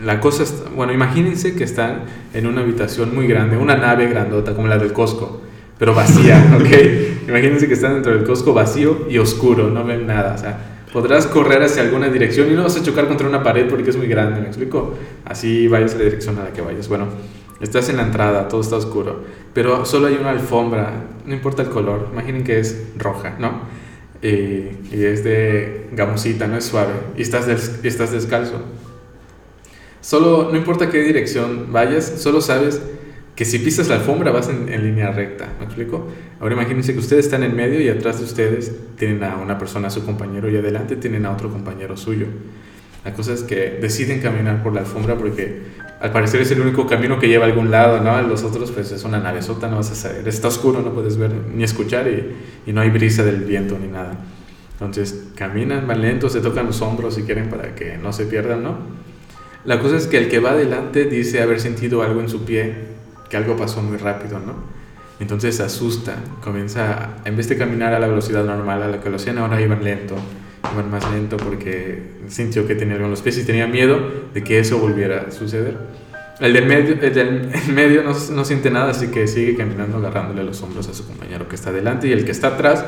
La cosa es, bueno, imagínense que están en una habitación muy grande, una nave grandota como la del Costco, pero vacía, ¿ok? Imagínense que están dentro del Costco vacío y oscuro, no ven nada, o sea, podrás correr hacia alguna dirección y no vas a chocar contra una pared porque es muy grande, ¿me explico? Así vayas a la dirección a la que vayas. Bueno, estás en la entrada, todo está oscuro, pero solo hay una alfombra, no importa el color, imaginen que es roja, ¿no? Y, y es de gamosita, no es suave, y estás, des- y estás descalzo. Solo, no importa qué dirección vayas, solo sabes que si pisas la alfombra vas en, línea recta, ¿me explico? Ahora imagínense que ustedes están en medio y atrás de ustedes tienen a una persona, a su compañero, y adelante tienen a otro compañero suyo. La cosa es que deciden caminar por la alfombra porque al parecer es el único camino que lleva a algún lado, ¿no? Los otros pues es una navezota, no vas a saber, está oscuro, no puedes ver ni escuchar y, y no hay brisa del viento ni nada. Entonces caminan, van lentos, se tocan los hombros si quieren para que no se pierdan, ¿no? La cosa es que el que va adelante dice haber sentido algo en su pie, que algo pasó muy rápido, ¿no? Entonces se asusta, comienza, en vez de caminar a la velocidad normal a la que lo hacían, ahora iban lento, iban más lento porque sintió que tenía algo en los pies y tenía miedo de que eso volviera a suceder. El del medio, el del medio no, siente nada, así que sigue caminando agarrándole los hombros a su compañero que está adelante y el que está atrás,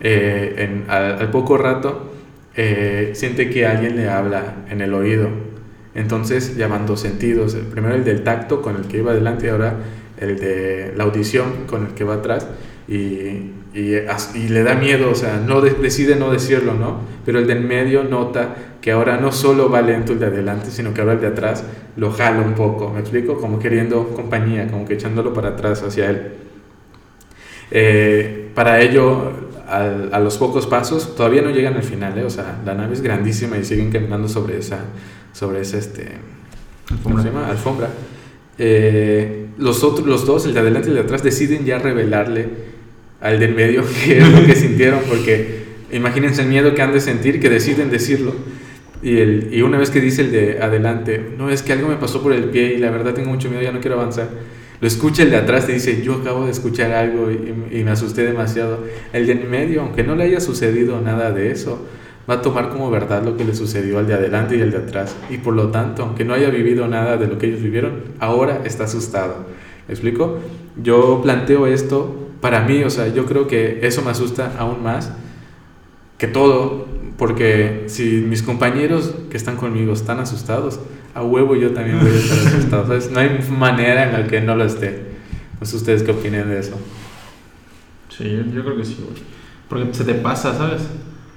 eh, al poco rato, eh, siente que alguien le habla en el oído. Entonces ya dos sentidos. Primero el del tacto con el que iba adelante y ahora el de la audición con el que va atrás. Y, y, le da miedo, o sea, no de- decide no decirlo, ¿no? Pero el del medio nota que ahora no solo va lento el de adelante, sino que ahora el de atrás lo jala un poco, ¿me explico? Como queriendo compañía, como que echándolo para atrás hacia él. Eh, para ello, a los pocos pasos, todavía no llegan al final, ¿eh? o sea, la nave es grandísima y siguen caminando sobre esa, sobre esa, este. Alfombra. Eh, los otros, los dos, el de adelante y el de atrás, deciden ya revelarle al del medio qué es lo que sintieron, porque imagínense el miedo que han de sentir, que deciden decirlo. Y, el, y una vez que dice el de adelante, no, es que algo me pasó por el pie y la verdad tengo mucho miedo, ya no quiero avanzar. Lo escucha el de atrás y dice, yo acabo de escuchar algo y, y me asusté demasiado. El de en medio, aunque no le haya sucedido nada de eso, va a tomar como verdad lo que le sucedió al de adelante y al de atrás. Y por lo tanto, aunque no haya vivido nada de lo que ellos vivieron, ahora está asustado. ¿Me explico? Yo planteo esto para mí, o sea, yo creo que eso me asusta aún más que todo, porque si mis compañeros que están conmigo están asustados, a huevo yo también voy a estar asustado. ¿sabes? No hay manera en la que no lo esté. No sé ustedes qué opinan de eso. Sí, yo, creo que sí, güey. Porque se te pasa, ¿sabes?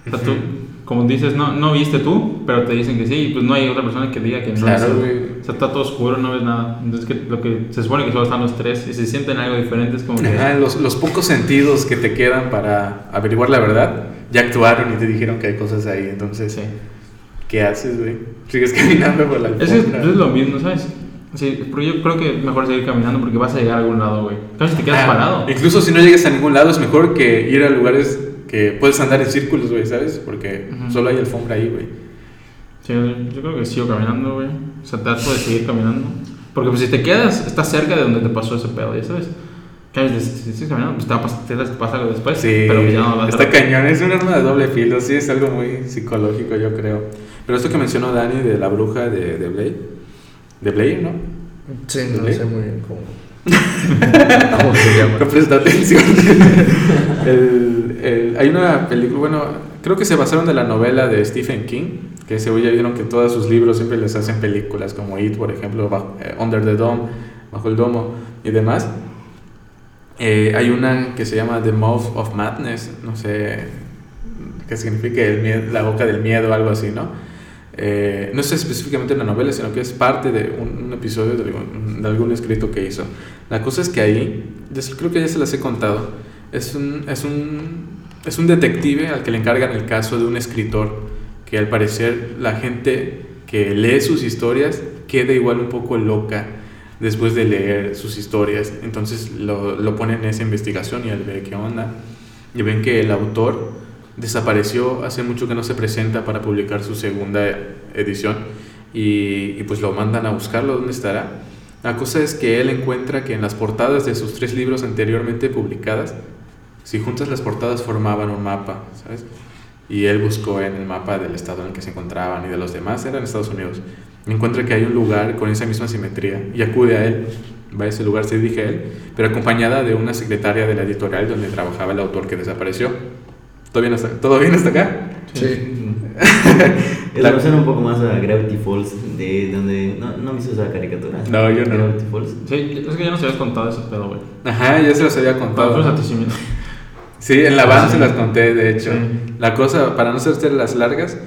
O sea, tú, Ujú. como dices, no, no viste tú, pero te dicen que sí, y pues no hay otra persona que diga que no. Claro, es- güey. O sea, está todo oscuro, no ves nada. Entonces, que lo que se supone que solo están los tres y se sienten algo diferente, es como que. Ajá, los, los pocos sentidos que te quedan para averiguar la verdad ya actuaron y te dijeron que hay cosas ahí. Entonces, Sí. ¿Qué haces, güey? Sigues caminando por la Es, alfombra. es lo mismo, ¿sabes? Sí, pero yo creo que mejor seguir caminando porque vas a llegar a algún lado, güey. Casi te quedas Ah, parado. Incluso si no llegas a ningún lado, es mejor que ir a lugares que puedes andar en círculos, güey, ¿sabes? Porque Ujú. solo hay alfombra ahí, güey. Sí, yo creo que sigo caminando, güey. O sea, trato de seguir caminando. Porque pues si te quedas, estás cerca de donde te pasó ese pedo, ya sabes. Que si si sigues caminando, pues te, va a pasar, te pasa algo después. Sí, pero ya no va a está cañón, es un arma de doble filo, sí, es algo muy psicológico, yo creo. Pero esto que mencionó Dani de la bruja de, de Blade, de Blade, ¿no? Sí, no ¿Sí? sé muy bien cómo. ¿Cómo se llama? No presta atención. El- el- hay una película, bueno, creo que se basaron de la novela de Stephen King, que seguro ya vieron que todos sus libros siempre les hacen películas, como It, por ejemplo, bajo- eh, Under the Dome, Bajo el Domo y demás. Eh, hay una que se llama The Mouth of Madness, no sé qué significa el miedo, la boca del miedo, algo así, ¿no? Eh, no es específicamente una novela, sino que es parte de un, episodio de algún, escrito que hizo. La cosa es que ahí, creo que ya se las he contado, es un, es, un, es un detective al que le encargan el caso de un escritor que al parecer la gente que lee sus historias queda igual un poco loca después de leer sus historias. Entonces lo, lo ponen en esa investigación y él ve qué onda. Y ven que el autor desapareció hace mucho que no se presenta para publicar su segunda edición y, pues lo mandan a buscarlo, ¿dónde estará? La cosa es que él encuentra que en las portadas de sus tres libros anteriormente publicadas, si juntas las portadas formaban un mapa, ¿sabes? Y él buscó en el mapa del estado en el que se encontraban y de los demás, eran Estados Unidos. Encuentra que hay un lugar con esa misma simetría y acude a él. Va a ese lugar, se dirige él, pero acompañada de una secretaria de la editorial donde trabajaba el autor que desapareció. ¿Todo bien hasta, ¿todo bien hasta acá? Sí. Eso La- me suena un poco más a Gravity Falls, de donde... ¿No, no viste esa caricatura? No, yo no. Gravity Falls. Sí, es que ya no se habías contado ese pedo, güey. Ajá, ya se los había contado. sí. Sí, en la van Sí. se las conté, de hecho. Sí. La cosa, para no hacerte las largas,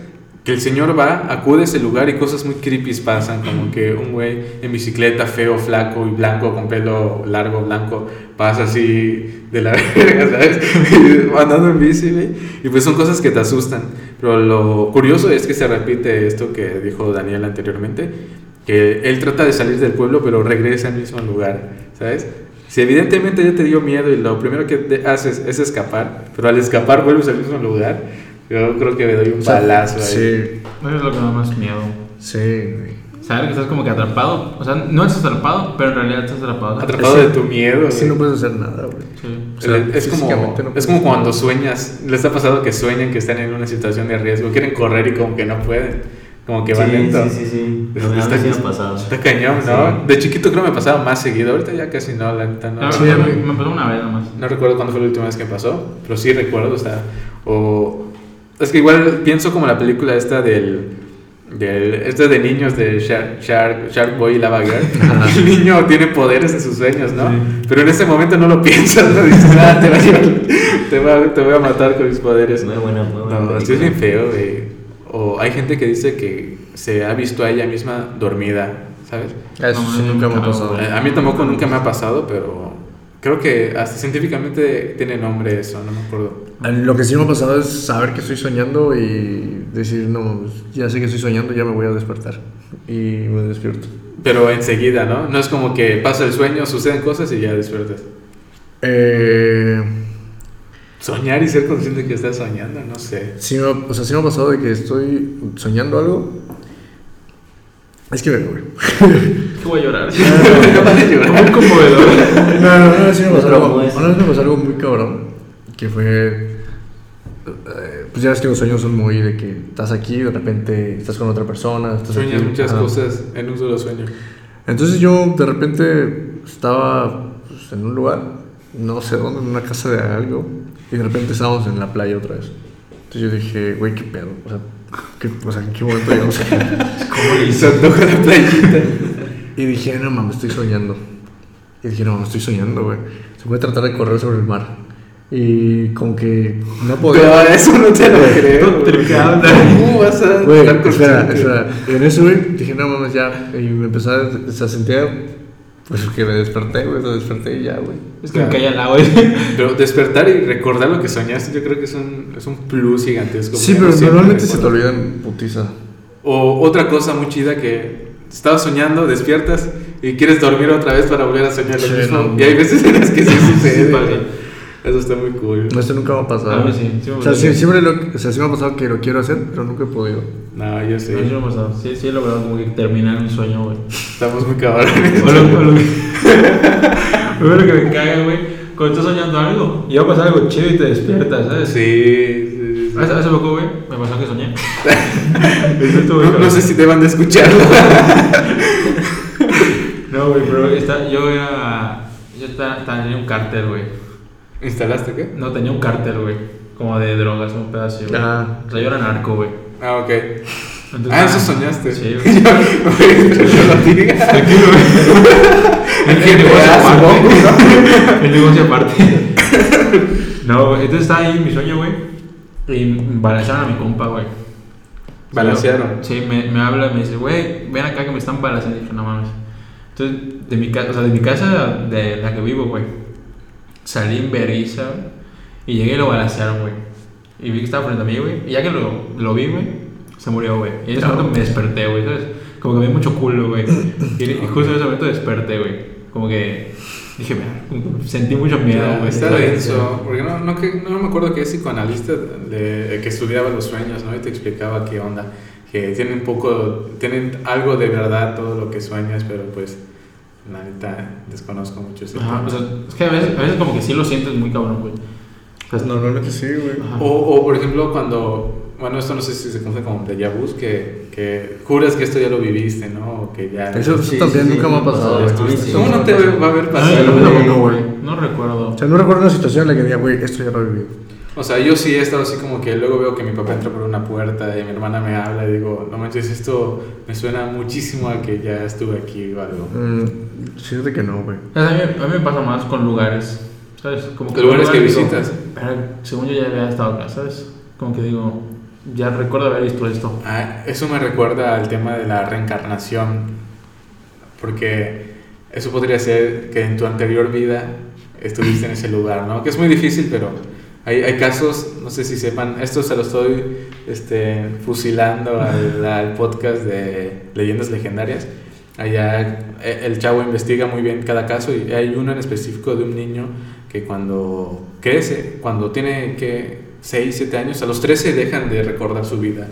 que el señor va, acude a ese lugar y cosas muy creepy pasan, como que un güey en bicicleta, feo, flaco y blanco, con pelo largo, blanco, pasa así de la verga, ¿sabes? Andando en bici, güey. Y pues son cosas que te asustan. Pero lo curioso es que se repite esto que dijo Daniel anteriormente, que él trata de salir del pueblo, pero regresa al mismo lugar, ¿sabes? Si evidentemente ya te dio miedo y lo primero que haces es escapar, pero al escapar vuelves al mismo lugar, yo creo que me doy un O sea, balazo ahí. Sí, Eso es lo que me da más miedo. sí, güey. Saber que estás como que atrapado. O sea, no estás atrapado, pero en realidad estás atrapado. Atrapado Ese- de tu miedo. Sí, no puedes hacer nada, güey. Sí. O sea, es como, no es como cuando sueñas, les ha pasado que sueñan que están en una situación de riesgo, quieren correr y como que no pueden, como que van sí, lento. sí, sí, sí. Está- está- sí me pasado. Está cañón, ¿no? De chiquito creo me pasaba más seguido, ahorita ya casi no, la neta no. No, Sí, me, me pasó una vez nomás. No recuerdo cuándo fue la última vez que pasó, pero sí recuerdo, o sea, o... Es que igual pienso como la película esta del... del esta de niños de Shark, Shark, Shark Boy y Lava Girl. El niño tiene poderes en sus sueños, ¿no? Pero en ese momento no lo piensas, ¿no? Dices, ah, te, va a llevar- te, va- te voy a matar con mis poderes. Muy buena, muy buena. No, sí es bien feo, güey. O hay gente que dice que se ha visto a ella misma dormida, ¿sabes? Eso No, sí no, nunca me ha pasado. A mí tampoco nunca me ha pasado, pero creo que hasta científicamente tiene nombre eso, no me acuerdo. Lo que sí me ha pasado es saber que estoy soñando y decir, no, ya sé que estoy soñando, ya me voy a despertar. Y me despierto. Pero enseguida, ¿no? No es como que pasa el sueño, suceden cosas y ya despiertas. Eh, Soñar y ser consciente que estás soñando, no sé. sí, me, o sea, sí me ha pasado de que estoy soñando algo. Es que, güey. Que voy a llorar. Muy conmovedor. No, no, no, sí me pasó algo. Una vez me pasó algo muy cabrón. Que fue. eh, Pues ya ves que los sueños son muy de que estás aquí, de repente estás con otra persona. Estás Sueñas aquí, muchas ajá. cosas en un solo sueño. Entonces yo de repente estaba pues, en un lugar, no sé dónde, en una casa de algo, y de repente estábamos en la playa otra vez. Entonces yo dije, güey, qué pedo. O sea, ¿qué, o sea, ¿en qué momento llegamos aquí? Y se antoja la playita. Y dije, no mames, estoy soñando. Y dije, no, no estoy soñando, güey. Se puede tratar de correr sobre el mar. Y como que no podía. eso no te lo creo. ¿Cómo vas a Güey, espera, espera. En eso, güey, dije, no mames, ya. Y me empezó a, o sea, pues que me desperté, güey, lo desperté y ya, güey. Es que me caía al agua. Pero despertar y recordar lo que soñaste, yo creo que es un, es un plus gigantesco. Sí, pero normalmente se te olvidan putiza. O otra cosa muy chida que estabas soñando, despiertas y quieres dormir otra vez para volver a soñar lo Sí, mismo. no. Y hay veces en las que sí sucede. Sí, pasa. Eso está muy cool. No, esto nunca me ha pasado. A mí sí, sí me o sea, sí, siempre lo, o sea, sí me ha pasado que lo quiero hacer, pero nunca he podido. No, yo sé. No, sí me ha pasado. Sí, sí he logrado como que terminar un sueño, güey. Estamos muy cabrones. O lo, o lo que, o lo que me caga, güey, cuando estás soñando algo y va a pasar algo chido y te despiertas, ¿sabes? Sí, sí, sí. Hace, hace poco, güey, me pasó que soñé. No, sé si deban de escucharlo. No, güey, pero está, yo era. Yo estaba, estaba- tenía un cártel, güey. ¿Instalaste qué? No, tenía un cártel, güey. Como de drogas, un pedazo, güey. Ah. O sea, yo era narco, güey. Ah, ok. Entonces, Ah, eso soñaste. Sí, güey. El negocio. El negocio aparte. No, güey. Entonces estaba ahí mi sueño, güey. Y balacearon a mi compa, güey. Balacearon. Sí, me, me habla y me dice, güey, ven acá que me están balaceando. Y dije, no mames. Entonces, de mi casa, o sea, de mi casa, de la que vivo, güey. Salí en güey. Y llegué y lo balacearon, güey. Y vi que estaba frente a mí, güey. Y ya que lo, lo vi, güey, se murió, güey. Y en ese momento me desperté, güey, ¿sabes? Como que me mucho culo, güey. Y, justo en ese momento desperté, güey. Como que dije, sentí mucho miedo, güey. Está denso. Porque no, no, que, no me acuerdo que es psicoanalista de, que estudiaba los sueños, ¿no? Y te explicaba qué onda. Que tienen poco, tienen algo de verdad todo lo que sueñas, pero pues, la neta, desconozco mucho ese Ajá, tema. o sea, es que a veces, a veces como que sí lo sientes muy cabrón, güey. O sea, Pues normalmente sí, güey. O, o, por ejemplo, cuando, bueno, esto no sé si se conoce como déjà vu, que, que juras que esto ya lo viviste, ¿no? O que ya... Eso Sí, también sí, sí, nunca me ha pasado, güey. Sí. ¿Cómo no te va a haber Ay, pasado? no, güey? no, güey. No recuerdo. O sea, no recuerdo una situación en la que diga, güey, esto ya lo he vivido. O sea, yo sí he estado así como que luego veo que mi papá entra por una puerta y mi hermana me habla y digo, no manches, esto me suena muchísimo a que ya estuve aquí o algo. Mm, fíjate que no, güey. O sea, a, mí, a mí me pasa más con lugares, ¿sabes? Como Lugares que digo, visitas. "Pero, según yo ya había estado acá, ¿sabes? Como que digo, ya recuerdo haber visto esto. Ah, eso me recuerda al tema de la reencarnación, porque eso podría ser que en tu anterior vida estuviste en ese lugar, ¿no? Que es muy difícil, pero hay, hay casos, no sé si sepan, esto se lo estoy este, fusilando al, al podcast de Leyendas Legendarias. Allá eh, el chavo investiga muy bien cada caso y hay uno en específico de un niño que cuando crece, cuando tiene que 6, 7 años, a los 13 dejan de recordar su vida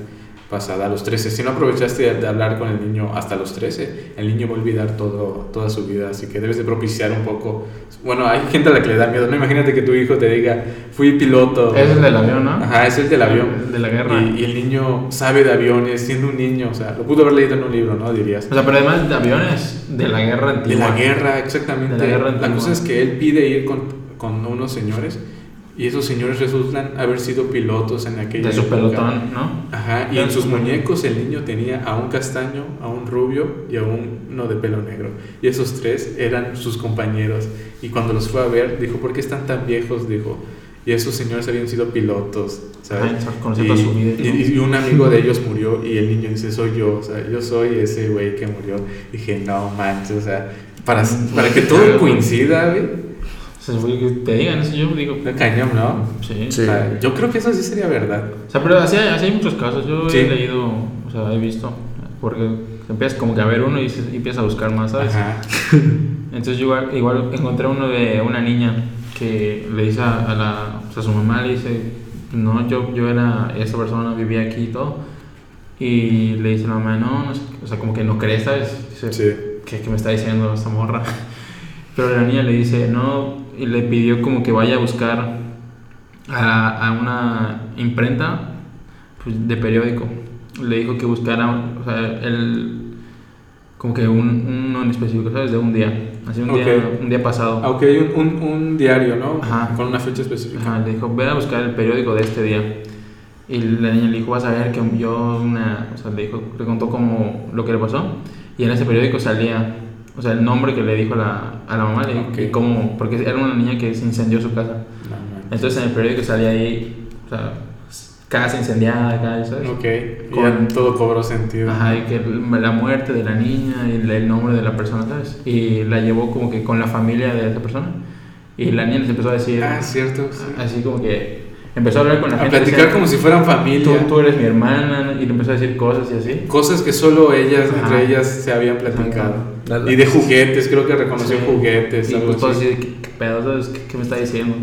pasada, a los 13. Si no aprovechaste de, de hablar con el niño hasta los 13, el niño va a olvidar todo, toda su vida, así que debes de propiciar un poco. Bueno, hay gente a la que le da miedo, no imagínate que tu hijo te diga, fui piloto. Es el del avión, ¿no? Ajá, es el del avión. El de la guerra. Y, y el niño sabe de aviones, siendo un niño, o sea, lo pudo haber leído en un libro, ¿no? Dirías. O sea, pero además de aviones, de la guerra De antigua. la guerra, exactamente. De la guerra la antigua. cosa es que él pide ir con, con unos señores y esos señores resultan haber sido pilotos en aquella De su época. pelotón, ¿no? Ajá, y en sus muñecos el niño tenía a un castaño, a un rubio y a uno de pelo negro. Y esos tres eran sus compañeros. Y cuando los fue a ver, dijo, ¿por qué están tan viejos? Dijo, y esos señores habían sido pilotos, ¿sabes? Ajá, y, vida y y- y un amigo de ellos murió y el niño dice, soy yo, o sea, yo soy ese güey que murió. dije, no manches, o sea, para, para que todo coincida, güey. O sea, güey, que te digan eso, yo digo, Una cañón, ¿no? sí. Sí. O sea, yo creo que eso sí sería verdad. O sea, pero así hay, así hay muchos casos. Yo Sí. he leído, o sea, he visto. Porque empiezas como que a ver uno y, y empiezas a buscar más, ¿sabes? Ajá. Entonces yo igual, igual encontré uno de una niña que le dice a, a la, o sea, a su mamá, le dice, no, yo, yo era, esa persona vivía aquí y todo. Y le dice a la mamá, no, no sé", o sea, como que no cree, ¿sabes? Dice, Sí. ¿qué, qué me está diciendo esta morra? Pero la niña le dice, no, y le pidió como que vaya a buscar a, a una imprenta pues, de periódico. Le dijo que buscara, o sea, el, como que un, uno en específico, ¿sabes? De un día, así un, día, Ok. un día pasado. Aunque hay un, un, un diario, ¿no? Ajá. Con una fecha específica. Ajá, le dijo, ve a buscar el periódico de este día. Y la niña le dijo, vas a ver que yo, una, o sea, le, dijo, le contó como lo que le pasó. Y en ese periódico salía, o sea, el nombre que le dijo la, a la mamá, le dijo, Ok. y cómo, porque era una niña que se incendió su casa. No. Entonces en el periódico salía ahí, o sea, casa incendiada, acá, ¿sabes? Ok, Con- ya todo cobró sentido. Ajá, y que la muerte de la niña y el- el nombre de la persona, ¿sabes? Y la llevó como que con la familia de esa persona. Y la niña les empezó a decir, Ah, cierto. sí. así como que, empezó a hablar con la A gente. platicar decía, como si fueran tú, familia. tú eres mi hermana, y le empezó a decir cosas y así. Cosas que solo ellas, Ajá. entre ellas, se habían platicado. Y de juguetes, creo que reconoció Sí. juguetes. Y pues todo así. así, ¿qué, qué pedo? ¿Sabes? ¿Qué, qué me está diciendo?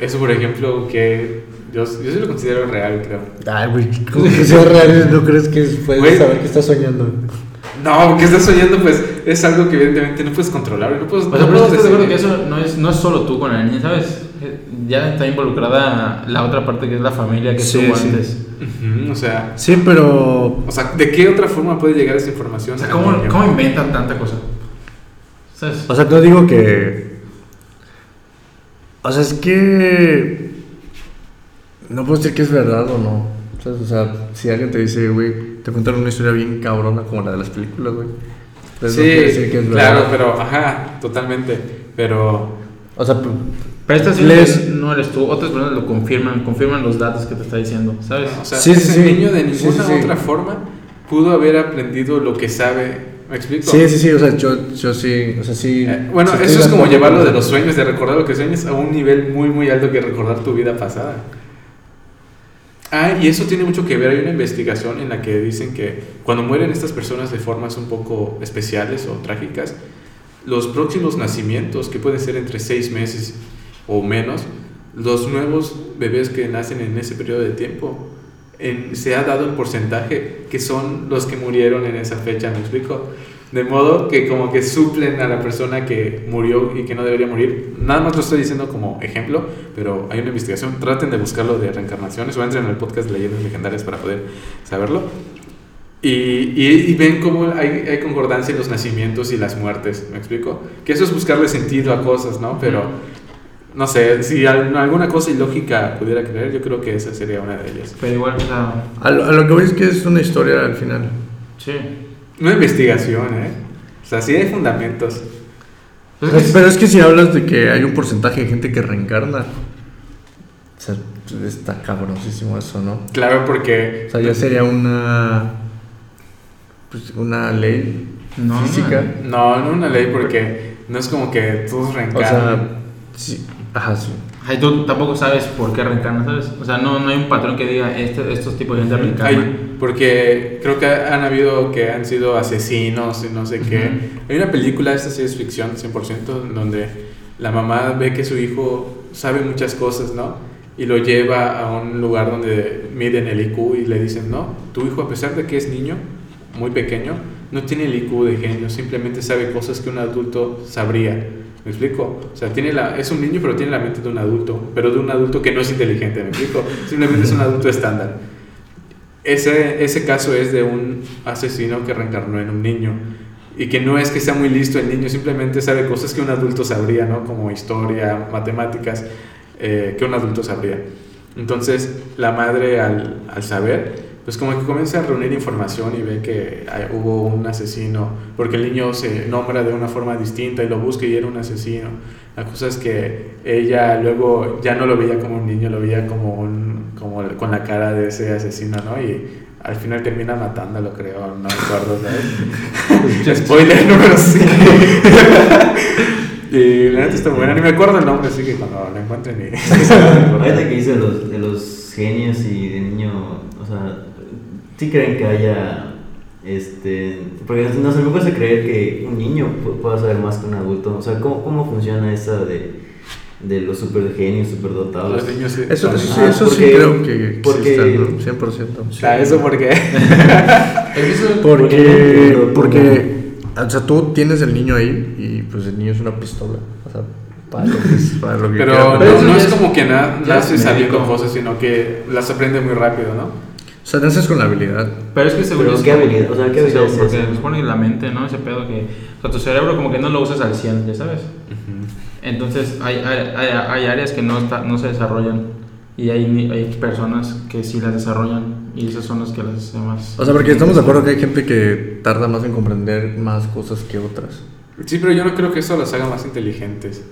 Eso, por ejemplo, que yo, yo sí lo considero real, creo. Ay, güey, como que sea real, ¿no crees que puedes Güey. saber que estás soñando? No, porque estás soñando, pues es algo que evidentemente no puedes controlar. No puedes, O sea, no pero estás de acuerdo que eso no es, no es solo tú con la niña, ¿sabes? Ya está involucrada la otra parte que es la familia que Sí, estuvo sí. antes. O sea, Sí, pero. o sea, ¿de qué otra forma puede llegar esa información? O sea, ¿cómo, cómo inventan tanta cosa? ¿Sabes? O sea, no digo que. O sea, es que. No puedo decir que es verdad o no. ¿Sabes? O sea, si alguien te dice, güey, te cuentan una historia bien cabrona como la de las películas, güey. Entonces, no quiere Sí, decir que es claro, verdad. pero, ajá, totalmente. Pero, O sea, Pero esta sí Les- no eres tú, otras personas lo confirman, confirman los datos que te está diciendo, ¿sabes? o sea, Sí, ese sí. niño de ninguna sí, sí. otra forma pudo haber aprendido lo que sabe. ¿Me explico? sí, sí, sí, o sea, yo, yo sí, o sea, sí. Eh, bueno, eso es como llevarlo de los sueños, de recordar lo que sueñas a un nivel muy, muy alto que recordar tu vida pasada. Ah, y eso tiene mucho que ver. Hay una investigación en la que dicen que cuando mueren estas personas de formas un poco especiales o trágicas, los próximos nacimientos, que pueden ser entre seis meses o menos, los nuevos bebés que nacen en ese periodo de tiempo, en- se ha dado el porcentaje que son los que murieron en esa fecha, ¿me explico? De modo que como que suplen a la persona que murió y que no debería morir. Nada más lo estoy diciendo como ejemplo, pero hay una investigación. Traten de buscarlo de reencarnaciones o entren en el podcast de Leyendas Legendarias para poder saberlo. Y, y, y ven cómo hay, hay concordancia en los nacimientos y las muertes, ¿me explico? Que eso es buscarle sentido a cosas, ¿no? Pero, no sé, si al- alguna cosa ilógica pudiera creer, yo creo que esa sería una de ellas. Pero igual, o sea, A lo, a lo que voy es que es una historia al final. sí. Una investigación, ¿eh? O sea, sí hay fundamentos. Pues es Pero es que si hablas de que hay un porcentaje de gente que reencarna, o sea, está cabrosísimo eso, ¿no? Claro, porque O sea, ya sería una. Pues una ley No, física. No, no una ley porque no es como que todos O reencarnan. sea, sí. Ajá, sí. Ay, tú tampoco sabes por qué reencarna, ¿sabes? O sea, no, no hay un patrón que diga este, estos tipos de gente reencarna. Hay- porque creo que han habido que han sido asesinos y no sé qué. Ujú. Hay una película, esta sí es ficción 100%, en donde la mamá ve que su hijo sabe muchas cosas, ¿no? Y lo lleva a un lugar donde miden el IQ y le dicen, no, tu hijo a pesar de que es niño, muy pequeño, no tiene el IQ de genio, simplemente sabe cosas que un adulto sabría. ¿Me explico? O sea, tiene la, es un niño, pero tiene la mente de un adulto, pero de un adulto que no es inteligente, ¿me explico? Simplemente es un adulto estándar. Ese, ese caso es de un asesino que reencarnó en un niño y que no es que sea muy listo el niño, simplemente sabe cosas que un adulto sabría, ¿no? Como historia, matemáticas, eh, que un adulto sabría. Entonces, la madre al, al saber, pues como que comienza a reunir información y ve que hay- hubo un asesino, porque el niño se nombra de una forma distinta y lo busca y era un asesino. La cosa es que ella luego ya no lo veía como un niño, lo veía como un, como con la cara de ese asesino, ¿no? Y al final termina matándolo, creo, no me acuerdo, ¿sabes? Spoiler número 5. y la neta está buena, ni me acuerdo el nombre, así que cuando la encuentren y... Ahorita que dice de los, de los genios y ¿sí creen que haya, este, porque no se me cuesta creer que un niño pu- pueda saber más que un adulto, o sea, ¿cómo, cómo funciona esa de, de los super genios, super dotados? Los niños sí. Eso, eso, sí, Ah, eso sí porque- creo que porque- existe, ¿no? 100%. O sea, ¿eso por qué? Porque, Porque- porque, o sea, tú tienes el niño ahí y pues el niño es una pistola. O sea, para lo que, es- para lo que Pero quiera. no, Pero no ya es como que na- nace es sabiendo médico. cosas, sino que las aprende muy rápido, ¿no? O sea, naces con la habilidad. Pero es que seguro Pero es ¿qué habilidad? O sea, ¿qué sí, habilidad es Porque nos pone en la mente, ¿no? Ese pedo que... O sea, tu cerebro como que no lo usas al 100, ya sabes. Entonces hay, hay, hay, hay áreas que no, está- no se desarrollan y hay, hay personas que sí las desarrollan y esas son las que las hacen más... O sea, porque estamos de acuerdo que hay gente que tarda más en comprender más cosas que otras. Sí, pero yo no creo que eso las haga más inteligentes.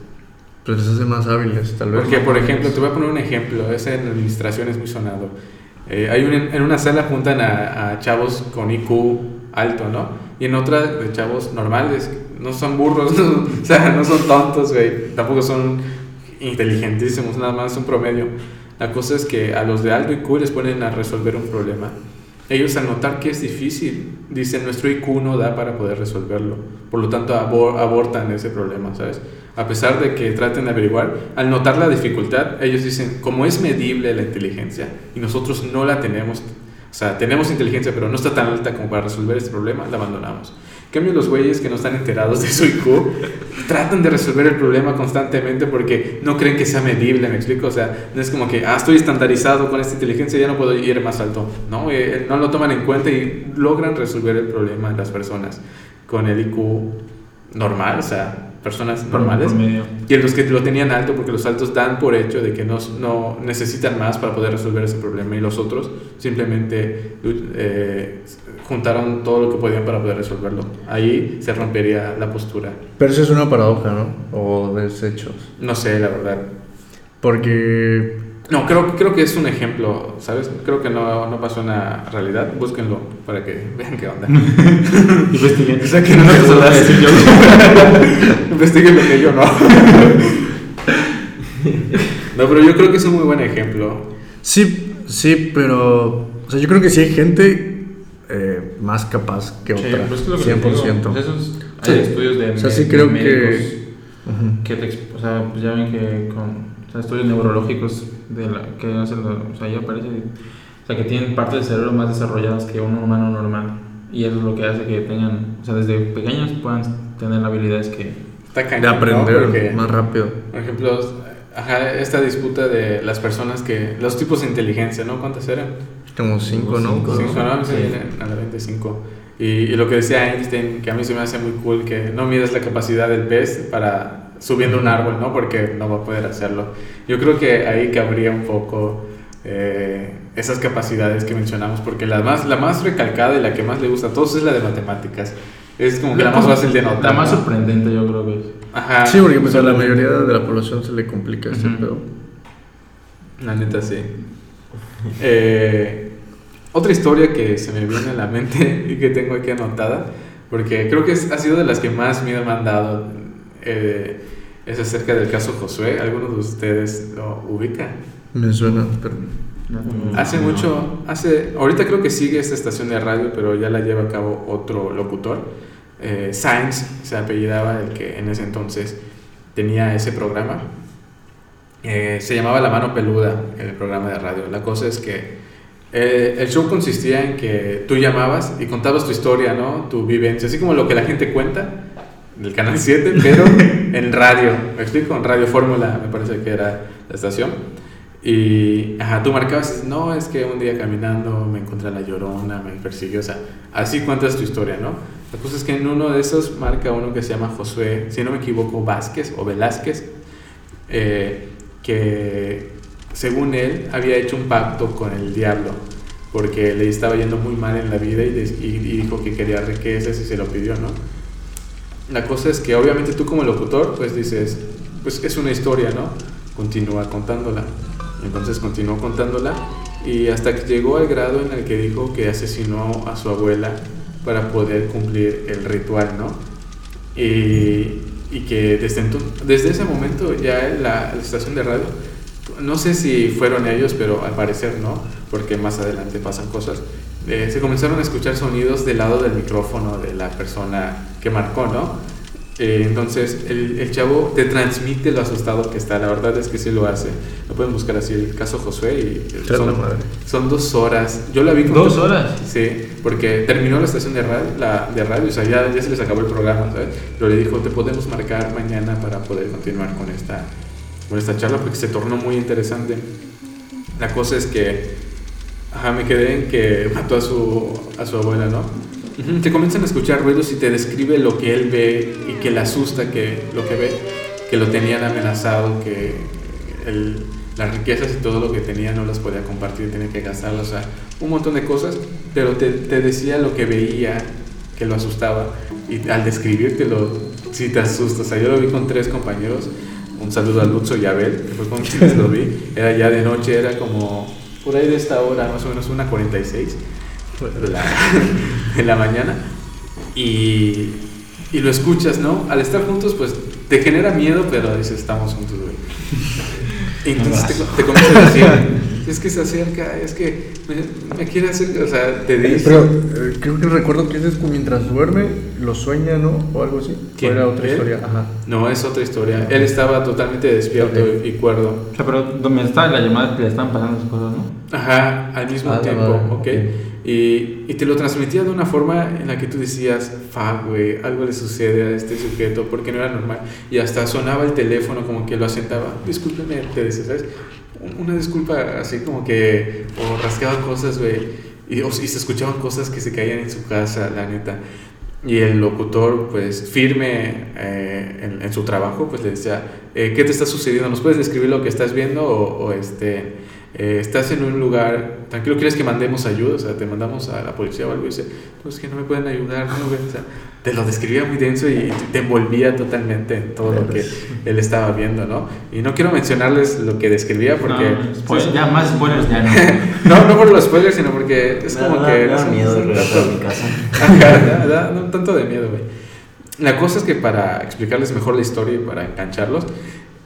Pero les hace más hábiles, tal vez. Porque, por ejemplo, te voy a poner un ejemplo, ese en administración es muy sonado. Eh, hay un, en una sala juntan a, a chavos con IQ alto, ¿no? Y en otra de chavos normales, no son burros, no- o sea, no son tontos, güey, tampoco son inteligentísimos, nada más un promedio. La cosa es que a los de alto IQ les ponen a resolver un problema. Ellos al notar que es difícil, dicen nuestro IQ no da para poder resolverlo. Por lo tanto, abor- abortan ese problema, ¿sabes? A pesar de que traten de averiguar, al notar la dificultad, ellos dicen, como es medible la inteligencia y nosotros no la tenemos, o sea, tenemos inteligencia, pero no está tan alta como para resolver este problema, la abandonamos. En cambio, los güeyes que no están enterados de su IQ tratan de resolver el problema constantemente porque no creen que sea medible, ¿me explico? O sea, no es como que, ah, estoy estandarizado con esta inteligencia, ya no puedo ir más alto. No, eh, no lo toman en cuenta y logran resolver el problema las personas con el IQ normal, o sea, personas normales. Y los que lo tenían alto, porque los altos dan por hecho de que no, no necesitan más para poder resolver ese problema y los otros simplemente eh, juntaron todo lo que podían para poder resolverlo. Ahí se rompería la postura. Pero eso es una paradoja, ¿no? O desechos. No sé, la verdad. Porque No, creo, creo que es un ejemplo, ¿sabes? Creo que no, no pasó en la realidad. Búsquenlo para que vean qué onda. Investiguen. Saquen una Eso lo voy a decir yo. Investiguen lo que yo no. No, pero yo creo que es un muy buen ejemplo. sí, sí, pero... O sea, yo creo que sí hay gente eh, más capaz que Sí, otra. pues es lo que te 100%. digo. Pues esos- Sí. hay estudios de, O sea, sí creo que- que te o sea, pues ya ven que con o sea, estudios neurológicos de la, que hacen, o sea, ya aparece, o sea, que tienen partes del cerebro más desarrolladas que un humano normal. Y eso es lo que hace que tengan, o sea, desde pequeños puedan tener habilidades que... Está De cañón, ¿no? aprender Porque, más rápido. Por ejemplo, ajá, esta disputa de las personas que. Los tipos de inteligencia, ¿no? ¿Cuántas eran? Como cinco, ¿no? Cinco. Cinco, ¿no? Sí. a la 25. Y, y lo que decía Einstein, que a mí se me hace muy cool, que no mides la capacidad del pez para subiendo un árbol, ¿no? Porque no va a poder hacerlo. Yo creo que ahí cabría un poco eh, esas capacidades que mencionamos, porque la más, la más recalcada y la que más le gusta a todos es la de matemáticas. Es como que la más fácil de notar. La más ¿no? sorprendente yo creo que es. Ajá. Sí, porque pues a la mayoría de la población se le complica este Ujú. pedo. La neta sí. Eh, otra historia que se me viene a la mente y que tengo aquí anotada, porque creo que es- ha sido de las que más miedo me han dado, eh, es acerca del caso Josué. ¿Alguno de ustedes lo ubica? Me suena, pero... No, Hace no. mucho, hace, ahorita creo que sigue esta estación de radio, pero ya la lleva a cabo otro locutor. Eh, Sainz se apellidaba el que en ese entonces tenía ese programa. Eh, se llamaba La Mano Peluda, el programa de radio. La cosa es que eh, el show consistía en que tú llamabas y contabas tu historia, ¿no? Tu vivencia, así como lo que la gente cuenta del Canal 7, pero en radio. ¿Me explico? En Radio Fórmula, me parece que era la estación. Y ajá, tú marcabas, no, es que un día caminando me encontré a la llorona, me persiguió, o sea, así cuentas tu historia, ¿no? La cosa es que en uno de esos marca uno que se llama Josué, si no me equivoco, Vázquez o Velázquez, eh, que según él había hecho un pacto con el diablo, porque le estaba yendo muy mal en la vida y, y- y dijo que quería riquezas y se lo pidió, ¿no? La cosa es que obviamente tú como locutor, pues dices, pues es una historia, ¿no? Continúa contándola. Entonces continuó contándola y hasta que llegó al grado en el que dijo que asesinó a su abuela para poder cumplir el ritual, ¿no? Y, y que desde, enton- desde ese momento ya la, la estación de radio, no sé si fueron ellos, pero al parecer no, porque más adelante pasan cosas, eh, se comenzaron a escuchar sonidos del lado del micrófono de la persona que marcó, ¿no? Eh, entonces el, el chavo te transmite lo asustado que está, la verdad es que sí lo hace. Lo pueden buscar así, el caso Josué y son, son dos horas. Yo la vi con ¿Dos horas? Sí, porque terminó la estación de radio, la, de radio o sea, ya, ya se les acabó el programa, ¿sabes? Pero le dijo, te podemos marcar mañana para poder continuar con esta, con esta charla porque se tornó muy interesante. La cosa es que, ajá, me quedé en que mató a su, a su abuela, ¿no? Te comienzan a escuchar ruidos y te describe lo que él ve y que le asusta que lo que ve, que lo tenían amenazado, que el- las riquezas y todo lo que tenía no las podía compartir, tenía que gastarlas, o sea, un montón de cosas, pero te, te decía lo que veía que lo asustaba y al describírtelo sí te asusta, o sea, yo lo vi con tres compañeros, un saludo a Lutzo y a Abel, que fue con quienes lo vi, era ya de noche, era como por ahí de esta hora, más o menos una 46 de la, de la mañana y, y lo escuchas, ¿no? Al estar juntos, pues te genera miedo, pero dices, estamos juntos, güey. Entonces te, te comienza a decir, es que se acerca, es que me, me quiere hacer, o sea, te dice... Pero eh, creo que recuerdo que ese es mientras duerme, lo sueña, ¿no? O algo así. ¿Quién? ¿O era otra ¿Él? historia? Ajá. No, es otra historia. Él estaba totalmente despierto Ok. y cuerdo. O sea, pero donde está la llamada le están pasando esas cosas, ¿no? Ajá, al mismo Ah, tiempo, ¿ok? ok. Y, y te lo transmitía de una forma en la que tú decías, fuck, güey, algo le sucede a este sujeto porque no era normal. Y hasta sonaba el teléfono como que lo asentaba, discúlpeme, te decía, ¿sabes? Un- Una disculpa así como que, o rascaba cosas, güey, y, se escuchaban cosas que se caían en su casa, la neta. Y el locutor, pues firme eh, en, su trabajo, pues le decía, eh, ¿qué te está sucediendo? ¿Nos puedes describir lo que estás viendo? O, este, eh, estás en un lugar, tranquilo, ¿quieres que mandemos ayuda? O sea, te mandamos a la policía o algo. Y dice, pues que no me pueden ayudar, no, güey". O sea, te lo describía muy denso y te envolvía totalmente en todo lo que él estaba viendo, ¿no? Y no quiero mencionarles lo que describía porque... No, ya más spoilers ya no. No, no por los spoilers, sino porque es Me como que... da miedo un regresar a mi casa. Ajá, da- da un tanto de miedo, güey. La cosa es que para explicarles mejor la historia y para engancharlos,